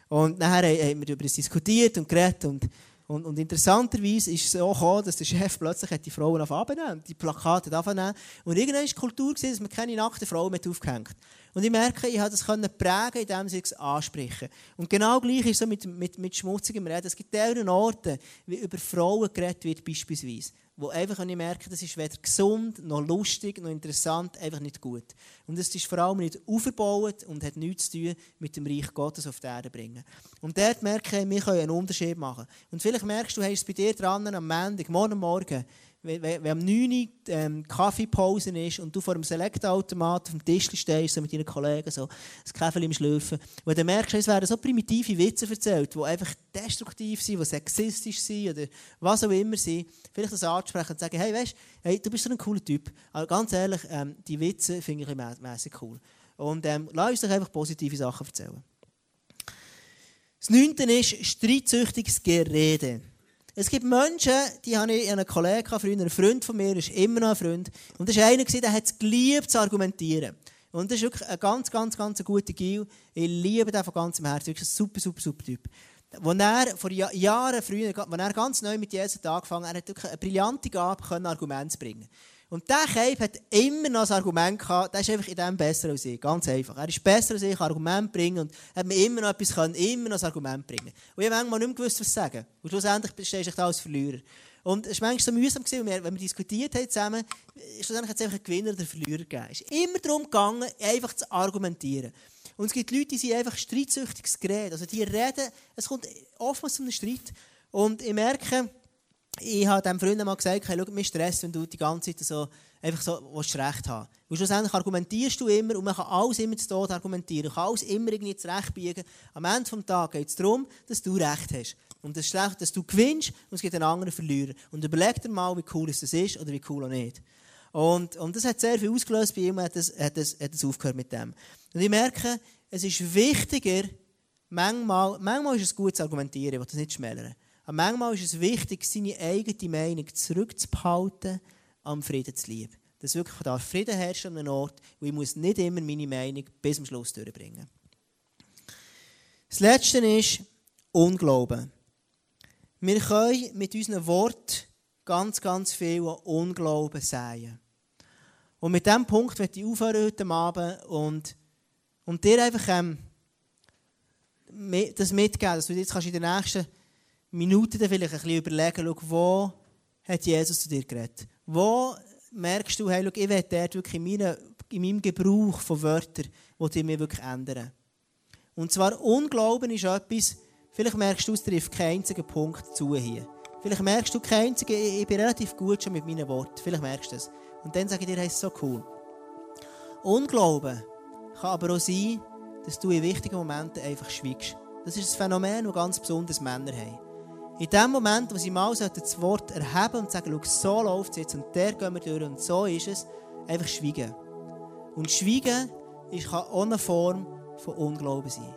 [SPEAKER 1] Und nachher haben wir darüber diskutiert und geredet und und, und interessanterweise ist es so gekommen, dass der Chef plötzlich die Frauen abnehmen die Plakate abnehmen. Und irgendwann war die Kultur, dass man keine nackten Frauen mehr aufgehängt Und ich merke, ich konnte das prägen, indem sie es ansprechen. Und genau gleich ist es so mit, mit, mit schmutzigem Reden. Es gibt mehrere Orte, wie über Frauen geredet wird, beispielsweise wo einfach ich merke, das ist weder gesund, noch lustig, noch interessant, einfach nicht gut. Und es ist vor allem nicht aufgebaut und hat nichts zu tun mit dem Reich Gottes auf die Erde bringen. Und dort merke ich, wir können einen Unterschied machen. Und vielleicht merkst du, du hast es bei dir dran am Montag, morgen Morgen, wenn, am 9 Uhr ähm, Kaffeepause ist und du vor dem Selektoautomat auf dem Tisch stehst, so mit deinen Kollegen, so das Kaffee im Schlürfen, und dann merkst du, es werden so primitive Witze erzählt, die einfach destruktiv sind, die sexistisch sind oder was auch immer sind, vielleicht das ansprechen und sagen, hey, weißt hey, du bist so ein cooler Typ. Aber ganz ehrlich, ähm, die Witze finde ich mäßig cool. Und ähm, lass uns doch einfach positive Sachen erzählen. Das Neunte ist streitsüchtiges Gerede. Es gibt Menschen, die habe ich einen Kollegen, früher ein Freund von mir, ist immer noch ein Freund. Und das war einer, der hat es geliebt zu argumentieren. Und das ist wirklich ein ganz, ganz, ganz guter Gil. Ich liebe den von ganzem Herzen. Wirklich ein super, super, super Typ. Als er vor Jahren früher, als er ganz neu mit Jesus angefangen hat, er hat wirklich eine brillante Gabe, Argumente zu bringen. Und dieser Cape hat immer noch ein Argument gehabt, der ist einfach in dem besser als ich. Ganz einfach. Er ist besser als ich, kann Argument bringen und hat mir immer noch etwas können, immer noch ein Argument bringen. Und ich habe manchmal nicht mehr gewusst, was sagen. Und schlussendlich stehst du da als Verlierer. Und es war manchmal so mühsam, gewesen, wenn wir diskutiert haben zusammen, schlussendlich hat es einfach einen Gewinner oder einen Verlierer gegeben. Es ist immer darum gegangen, einfach zu argumentieren. Und es gibt Leute, die sind einfach streitsüchtiges Gerät. Also die reden, es kommt oftmals zu einem Streit. Und ich merke, ich habe dem Freund mal gesagt, hey, schau, mir Stress, wenn du die ganze Zeit so, einfach so willst Recht haben Und schlussendlich argumentierst du immer und man kann alles immer zu Tod argumentieren. Man kann alles immer irgendwie zurechtbiegen. Am Ende des Tages geht es darum, dass du Recht hast. Und das schlecht, dass du gewinnst und es gibt einen anderen Verlierer. Und überleg dir mal, wie cool es ist oder wie cool auch nicht. Und, und das hat sehr viel ausgelöst bei ihm, hat das, hat das, hat das aufgehört mit dem. Und ich merke, es ist wichtiger, manchmal, manchmal ist es gut zu argumentieren, ich will das nicht schmälern. Aber manchmal ist es wichtig, seine eigene Meinung zurückzubehalten, am Frieden zu lieben. Dass wirklich da Frieden herrscht an einem Ort, wo ich muss nicht immer meine Meinung bis zum Schluss durchbringen. Das Letzte ist Unglauben. Wir können mit unseren Worten ganz, ganz viel Unglauben säen. Und mit diesem Punkt möchte ich aufhören heute Abend und, und dir einfach ähm, das mitgeben, dass du jetzt kannst in den nächsten Minuten vielleicht ein bisschen überlegen, schau, wo hat Jesus zu dir geredet? Wo merkst du, hey, schau, ich will dort wirklich in, meine, in meinem Gebrauch von Wörtern, die ich mir wirklich ändern. Und zwar Unglauben ist etwas, vielleicht merkst du, es trifft keinen einzigen Punkt zu hier. Vielleicht merkst du keinen einzigen, ich, bin relativ gut schon mit meinen Worten. Vielleicht merkst du das. Und dann sage ich dir, hey, ist so cool. Unglauben kann aber auch sein, dass du in wichtigen Momenten einfach schweigst. Das ist ein Phänomen, das ganz besonders Männer haben. In dem Moment, wo sie mal das Wort erheben und sagen, so läuft es jetzt und der gehen wir durch und so ist es, einfach schweigen. Und schweigen kann auch eine Form von Unglauben sein.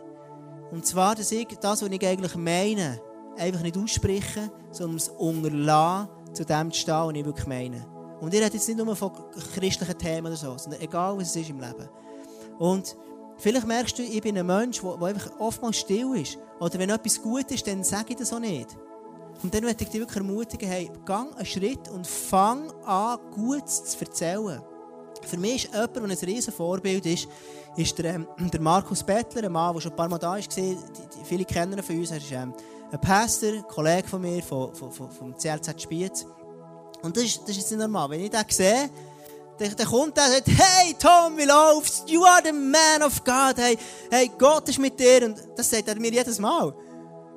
[SPEAKER 1] Und zwar, dass ich das, was ich eigentlich meine, einfach nicht ausspreche, sondern es unterlasse, zu dem zu stehen, was ich wirklich meine. Und ihr redet jetzt nicht nur von christlichen Themen oder so, sondern egal, was es ist im Leben. Und vielleicht merkst du, ich bin ein Mensch, der einfach oftmals still ist. Oder wenn etwas gut ist, dann sage ich das auch nicht. Und dann möchte ich dich wirklich ermutigen, hey, gang einen Schritt und fang an, gut zu erzählen. Für mich ist jemand, der ein riesen Vorbild ist, ist der, ähm, der Markus Bettler, ein Mann, der schon ein paar Mal da war. Viele kennen ihn von uns. Er ist ähm, ein Pastor, ein Kollege von mir, von, von, von, vom CLZ Spiez. Und das ist, das ist normal. Wenn ich den sehe, dann, dann kommt und sagt, hey Tom, wie läuft's? You are the man of God. Hey, hey, Gott ist mit dir. Und das sagt er mir jedes Mal.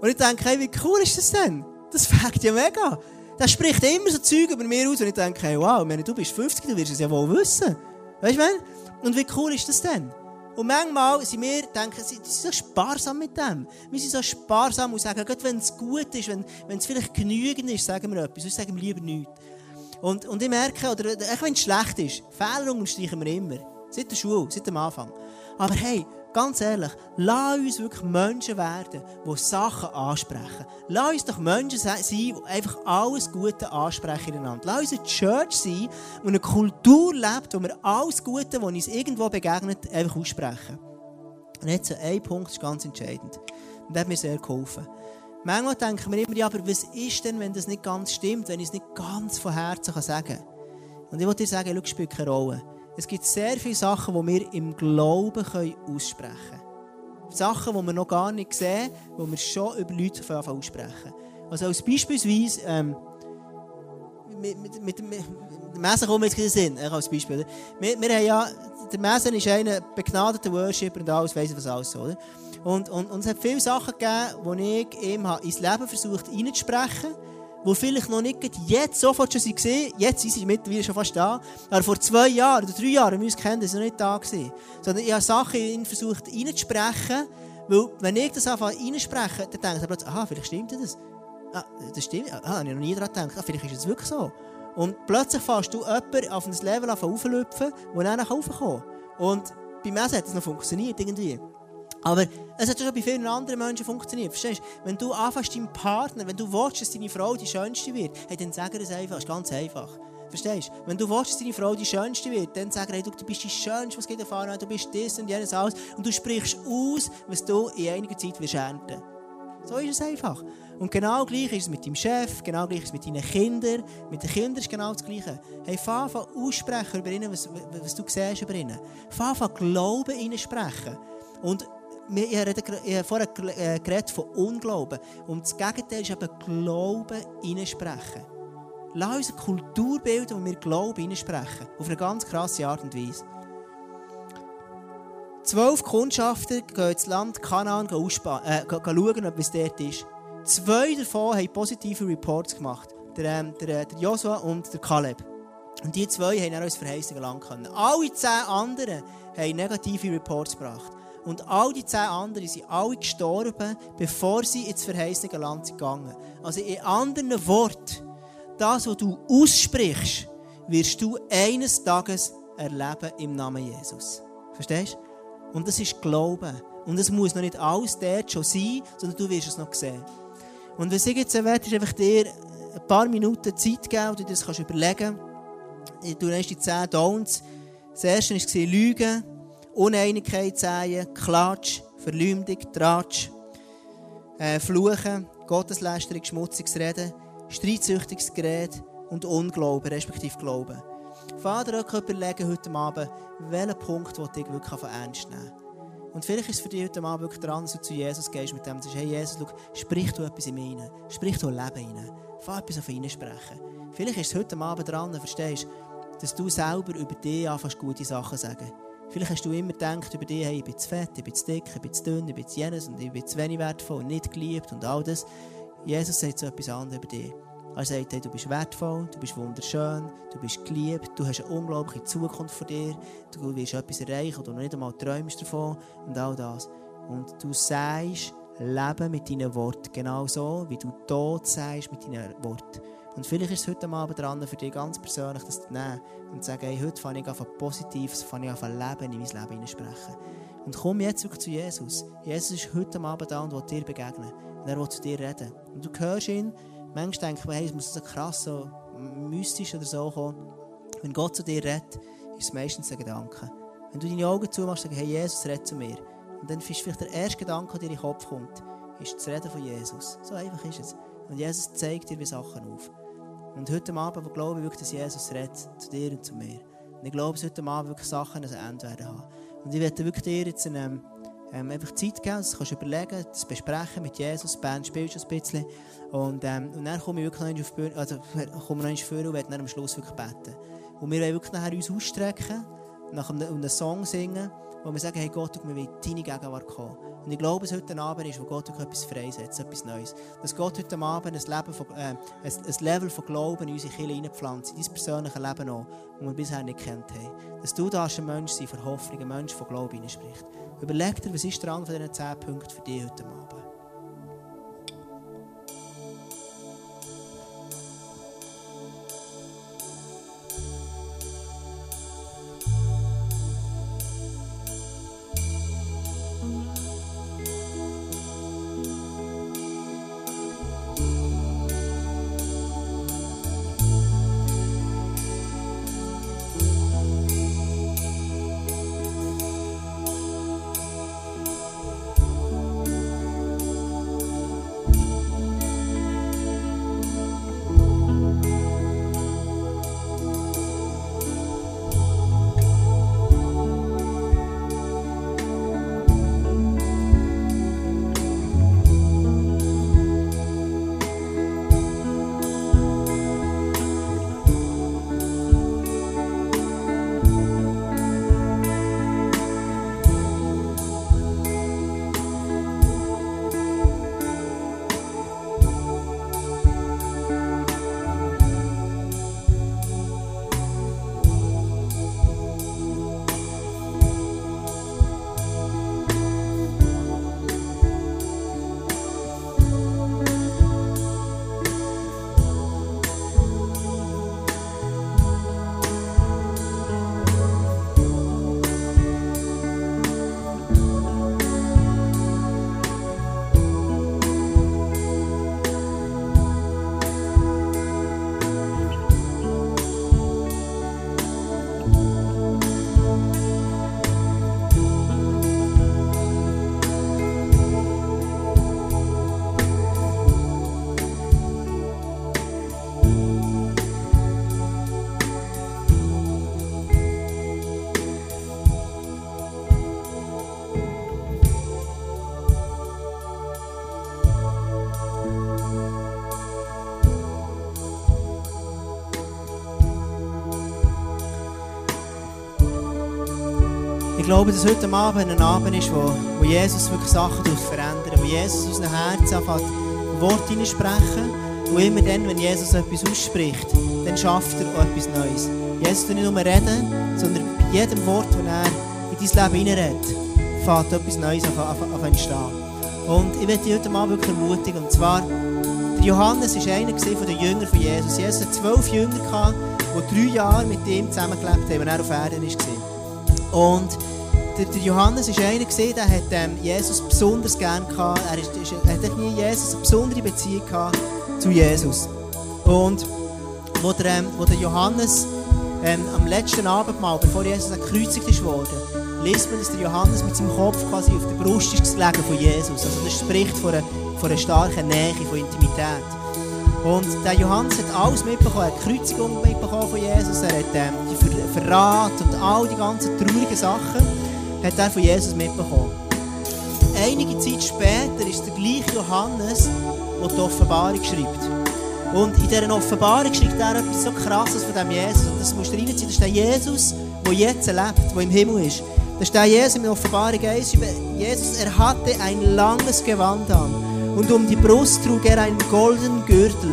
[SPEAKER 1] Und ich denke, hey, wie cool ist das denn? Das fängt ja mega. Der spricht immer so Zeug über mir aus und ich denke, hey, wow, meine, du bist 50, du wirst es ja wohl wissen. Weißt du, Und wie cool ist das denn? Und manchmal sind wir, denken, sie, sind so sparsam mit dem. Wir sind so sparsam und sagen, gerade wenn es gut ist, wenn, wenn es vielleicht genügend ist, sagen wir etwas, sonst sagen wir lieber nichts. Und, und ich merke, oder auch wenn es schlecht ist, Fehler unterstreichen wir immer. Seit der Schule, seit dem Anfang. Aber hey, Ganz ehrlich, lass uns wirklich Menschen werden, die Sachen ansprechen. Lass uns doch Menschen sein, die einfach alles Gute ansprechen ineinander. Lass uns eine Church sein, die eine Kultur lebt, wo wir alles Gute, das uns irgendwo begegnet, einfach aussprechen. Und jetzt ein Punkt ist ganz entscheidend. Und der hat mir sehr geholfen. Manchmal denken wir immer, ja, aber was ist denn, wenn das nicht ganz stimmt, wenn ich es nicht ganz von Herzen sagen kann? Und ich wollte dir sagen, schau, spielt keine Rolle. Es gibt sehr viele Sachen, die wir im Glauben aussprechen können. Sachen, die wir noch gar nicht sehen, die wir schon über Leute aussprechen. Also als beispielsweise, ähm, mit, mit, mit, mit der Messe kommt jetzt in den Sinn, als Beispiel. Wir, wir haben ja, der Messe ist ein begnadeter Worshipper und alles, weiss ich was alles, oder? Und, und, und es hat viele Sachen gegeben, die ich ihm ins Leben versucht reinzusprechen die vielleicht noch nicht jetzt sofort schon waren, jetzt sind sie mittlerweile schon fast da, aber vor zwei Jahren oder drei Jahren, wir uns kennen, sind noch nicht da gewesen. Sondern ich habe Sachen in versucht reinzusprechen, weil wenn ich das anfange reinzusprechen, dann denke ich plötzlich, aha, vielleicht stimmt das. Ah, das stimmt, ah, habe ich noch nie daran gedacht, ah, vielleicht ist es wirklich so. Und plötzlich fährst du jemanden auf ein Level auflüpfen, wo er raufkommen kann. Und bei mir hat es noch funktioniert irgendwie. Aber es hat schon bei vielen anderen Menschen funktioniert. Verstehst du? Wenn du anfängst, deinem Partner, wenn du willst, dass deine Frau die schönste wird, hey, dann sag er es einfach. Das ist ganz einfach. Verstehst du? Wenn du willst, dass deine Frau die schönste wird, dann sag hey, du, du bist die schönste, was geht erfahren du bist das und jenes alles. Und du sprichst aus, was du in einiger Zeit wirst ernten. So ist es einfach. Und genau gleich ist es mit deinem Chef, genau gleich ist es mit deinen Kindern. Mit den Kindern ist genau das Gleiche. Hey, fang an aussprechen über ihnen, was, was du siehst über ihnen. Fang an Glauben ihnen sprechen. Und ich habe vorher äh, geredet von Unglauben. Und das Gegenteil ist eben Glauben hineinsprechen. Lass uns eine Kultur bilden, wo wir Glauben hineinsprechen. Auf eine ganz krasse Art und Weise. Zwölf Kundschafter gehen ins Land Kanaan äh, schauen, ob es dort ist. Zwei davon haben positive Reports gemacht. der, ähm, der, der Joshua und der Kaleb. Und die zwei haben dann uns verheißene können. Alle zehn anderen haben negative Reports gebracht. Und all die zehn anderen sind alle gestorben, bevor sie ins verheißene Land sind gegangen. Also in anderen Worten, das, was du aussprichst, wirst du eines Tages erleben im Namen Jesus. Verstehst du? Und das ist Glauben. Und es muss noch nicht alles dort schon sein, sondern du wirst es noch sehen. Und was ich jetzt werde, ist einfach dir ein paar Minuten Zeit geben, wo du das kannst überlegen. Du hast die zehn Downs. Das erste war Lügen. Uneinigkeit säen, Klatsch, Verleumdung, Tratsch, äh, Fluchen, Gotteslästerung, schmutziges Reden, streitsüchtiges Gerät und Unglauben, respektive Glauben. Vater, auch überlegen heute Abend, welchen Punkt will ich wirklich ernst nehmen. Und vielleicht ist es für dich heute Abend wirklich dran, dass du zu Jesus gehst mit dem, du hey Jesus, schau, sprich du etwas in mir rein, sprich du Leben rein, fang etwas auf ihn sprechen. Vielleicht ist es heute Abend dran, verstehst du, dass du selber über dich anfängst, gute Sachen zu sagen. Vielleicht hast du immer gedacht über dich, hey, ich bin zu fett, ich bin zu dick, ich bin zu dünn, ich bin zu jenes und ich bin zu wenig wertvoll und nicht geliebt und all das. Jesus sagt so etwas anderes über dich. Er sagt, hey, du bist wertvoll, du bist wunderschön, du bist geliebt, du hast eine unglaubliche Zukunft vor dir, du wirst etwas erreichen oder noch nicht einmal träumst davon und all das. Und du sagst Leben mit deinen Worten, genau so, wie du Tod sagst mit deinen Worten. Und vielleicht ist es heute Abend dran, für dich ganz persönlich das zu nehmen und zu sagen, hey, heute fange ich an Positives, fange ich an Leben in mein Leben hineinsprechen. Und komm jetzt wirklich zu Jesus. Jesus ist heute Abend da und will dir begegnen. Und er will zu dir reden. Und du hörst ihn, manchmal denkst du, hey, es muss so krass, so mystisch oder so kommen. Wenn Gott zu dir redet, ist es meistens ein Gedanke. Wenn du deine Augen zumachst und sagst, hey, Jesus, red zu mir. Und dann ist vielleicht der erste Gedanke, der in den Kopf kommt, ist das Reden von Jesus. So einfach ist es. Und Jesus zeigt dir wie Sachen auf. Und heute Abend wo glaube ich wirklich, dass Jesus redet zu dir und zu mir. Und ich glaube, dass heute Abend wirklich Sachen ein Ende werden haben. Und ich werde wirklich dir jetzt eine, ähm, einfach Zeit geben, das kannst du überlegen, das besprechen mit Jesus, die Band spielst du ein bisschen. Und, ähm, und dann komme ich wirklich noch auf die Bühne, also komme noch vor und werde dann am Schluss wirklich beten. Und wir wollen wirklich nachher uns ausstrecken, nach einem, einem Song singen, wo wir sagen, hey Gott, wir wollen deine Gegenwart kommen. Und ich glaube, dass heute Abend ist, wo Gott etwas freisetzt, etwas Neues. Dass Gott heute Abend ein, Leben von, äh, ein, ein Level von Glauben in unsere Kirche hineinpflanzt, in dein persönliche Leben auch, das wir bisher nicht kennt haben. Dass du da ein Mensch sein von Hoffnung, ein Mensch von Glauben hineinspricht. Überleg dir, was ist dran von diesen 10 Punkten für dich heute Abend. Glaube, dass heute Abend ein Abend ist, wo, wo Jesus wirklich Sachen verändert, wo Jesus in unser Herz anfängt, Worte sprechen Und immer dann, wenn Jesus etwas ausspricht, dann schafft er auch etwas Neues. Jesus tut nicht nur reden, sondern bei jedem Wort, das er in dein Leben hineinredet, fängt etwas Neues auf entstehen. Und ich möchte dich heute mal wirklich ermutigen. Und zwar, der Johannes war einer von den Jüngern von Jesus. Jesus hatte zwölf Jünger, die drei Jahre mit ihm zusammengelebt haben, als er auf Erden war. Und der, der Johannes war einer, der hat ähm, Jesus besonders gern gehabt. Er, ist, ist, hat nie Jesus eine besondere Beziehung zu Jesus. Und wo der, ähm, wo der Johannes ähm, am letzten Abendmahl, bevor Jesus gekreuzigt wurde, liest man, dass der Johannes mit seinem Kopf quasi auf der Brust ist gelegen von Jesus. Also das spricht von einer, von einer starken Nähe, von Intimität. Und der Johannes hat alles mitbekommen, er hat die Kreuzigung mitbekommen von Jesus, er hat ähm, Verrat und all die ganzen traurigen Sachen hat er von Jesus mitbekommen. Einige Zeit später ist der gleiche Johannes, der die Offenbarung schreibt. Und in dieser Offenbarung schreibt er etwas so krasses von dem Jesus. Und das musst du reinziehen. Das ist der Jesus, der jetzt lebt, der im Himmel ist. Das ist der Jesus in der Offenbarung 1. Jesus, er hatte ein langes Gewand an. Und um die Brust trug er einen goldenen Gürtel.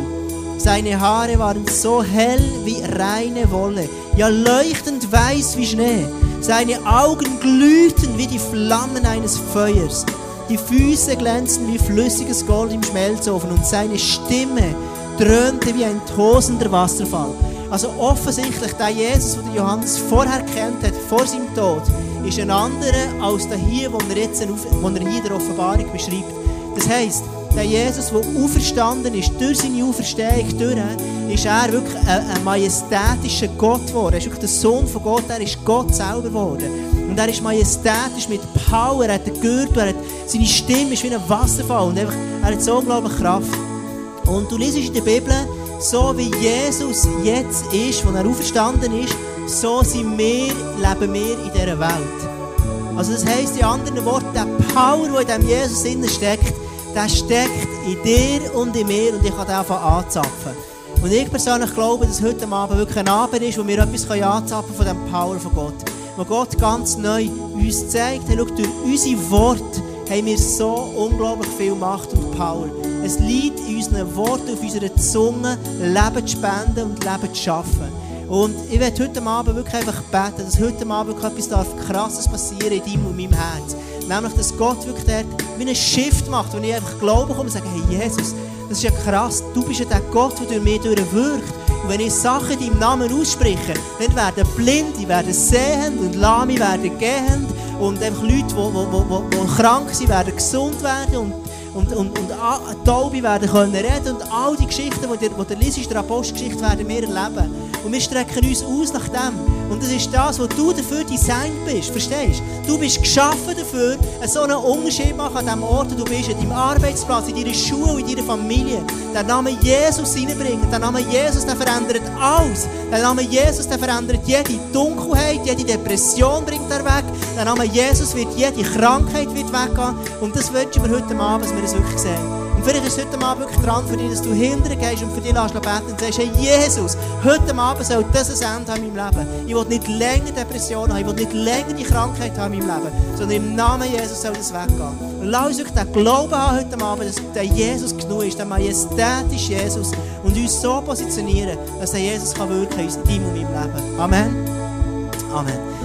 [SPEAKER 1] Seine Haare waren so hell wie reine Wolle, ja leuchtend weiß wie Schnee. Seine Augen glühten wie die Flammen eines Feuers. Die Füße glänzten wie flüssiges Gold im Schmelzofen und seine Stimme dröhnte wie ein tosender Wasserfall. Also offensichtlich, der Jesus, den Johannes vorher kennt hat, vor seinem Tod, ist ein anderer als der hier, den er, jetzt, den er hier der Offenbarung beschreibt. Das heisst, der Jesus, der auferstanden ist, durch seine Auferstehung durch, ist er wirklich ein, ein majestätischer Gott geworden. Er ist wirklich der Sohn von Gott, er ist Gott selber geworden. Und er ist majestätisch mit Power, er hat den Gürtel, er hat, seine Stimme ist wie ein Wasserfall und einfach, er hat so unglaublich Kraft. Und du liest in der Bibel, so wie Jesus jetzt ist, wo er auferstanden ist, so sind wir, leben wir in dieser Welt. Also das heisst in anderen Worten, der Power, der in diesem Jesus steckt, der steckt in dir und in mir und ich kann den einfach anzapfen. Und ich persönlich glaube, dass heute Abend wirklich ein Abend ist, wo wir etwas anzapfen von dem Power von Gott. Wo Gott ganz neu uns zeigt, hey, schau, durch unsere Worte haben wir so unglaublich viel Macht und Power. Es liegt in unseren Worten, auf unserer Zunge, Leben zu spenden und Leben zu schaffen. Und ich werde heute Abend wirklich einfach beten, dass heute Abend wirklich etwas Krasses passieren in deinem und meinem Herz. Nämlich, dass Gott wirklich dort wie einen Shift macht, wo ich einfach glaube komme und sage, hey Jesus, das ist ja krass, du bist ja der Gott, der durch mich durchwirkt. Und wenn ich Sachen in deinem Namen ausspreche, dann werden Blinde werden sehend und Lahme werden gehend. Und einfach Leute, die, die, die, die krank sind, werden gesund werden. Und und, und, und Taube werden können reden und all die Geschichten, die du liest, der Apostelgeschichte, werden wir erleben. Und wir strecken uns aus nach dem. Und das ist das, was du dafür designt bist. Verstehst du? Du bist geschaffen dafür, so einen Unterschied machen an dem Ort, wo du bist, an deinem Arbeitsplatz, in deiner Schule, in deiner Familie. Der Name Jesus reinbringen. Der Name Jesus, der verändert alles. Der Name Jesus, der verändert jede Dunkelheit, jede Depression bringt er weg. Der Name Jesus wird jede Krankheit wird weggehen. Und das wünschen wir heute Abend, dass wir das wirklich sehen. Vielleicht ist heute Abend wirklich dran für dich, dass du hinterher gehst und für dich lässt beten und sagst, hey Jesus, heute Abend soll das ein Ende haben in meinem Leben. Ich will nicht länger Depressionen haben, ich will nicht länger die Krankheit haben in meinem Leben, sondern im Namen Jesus soll das weggehen. Und lass uns wirklich den Glauben haben heute Abend, dass der Jesus genug ist, der majestätische Jesus und uns so positionieren, dass der Jesus kann wirken in deinem und meinem Leben. Amen. Amen.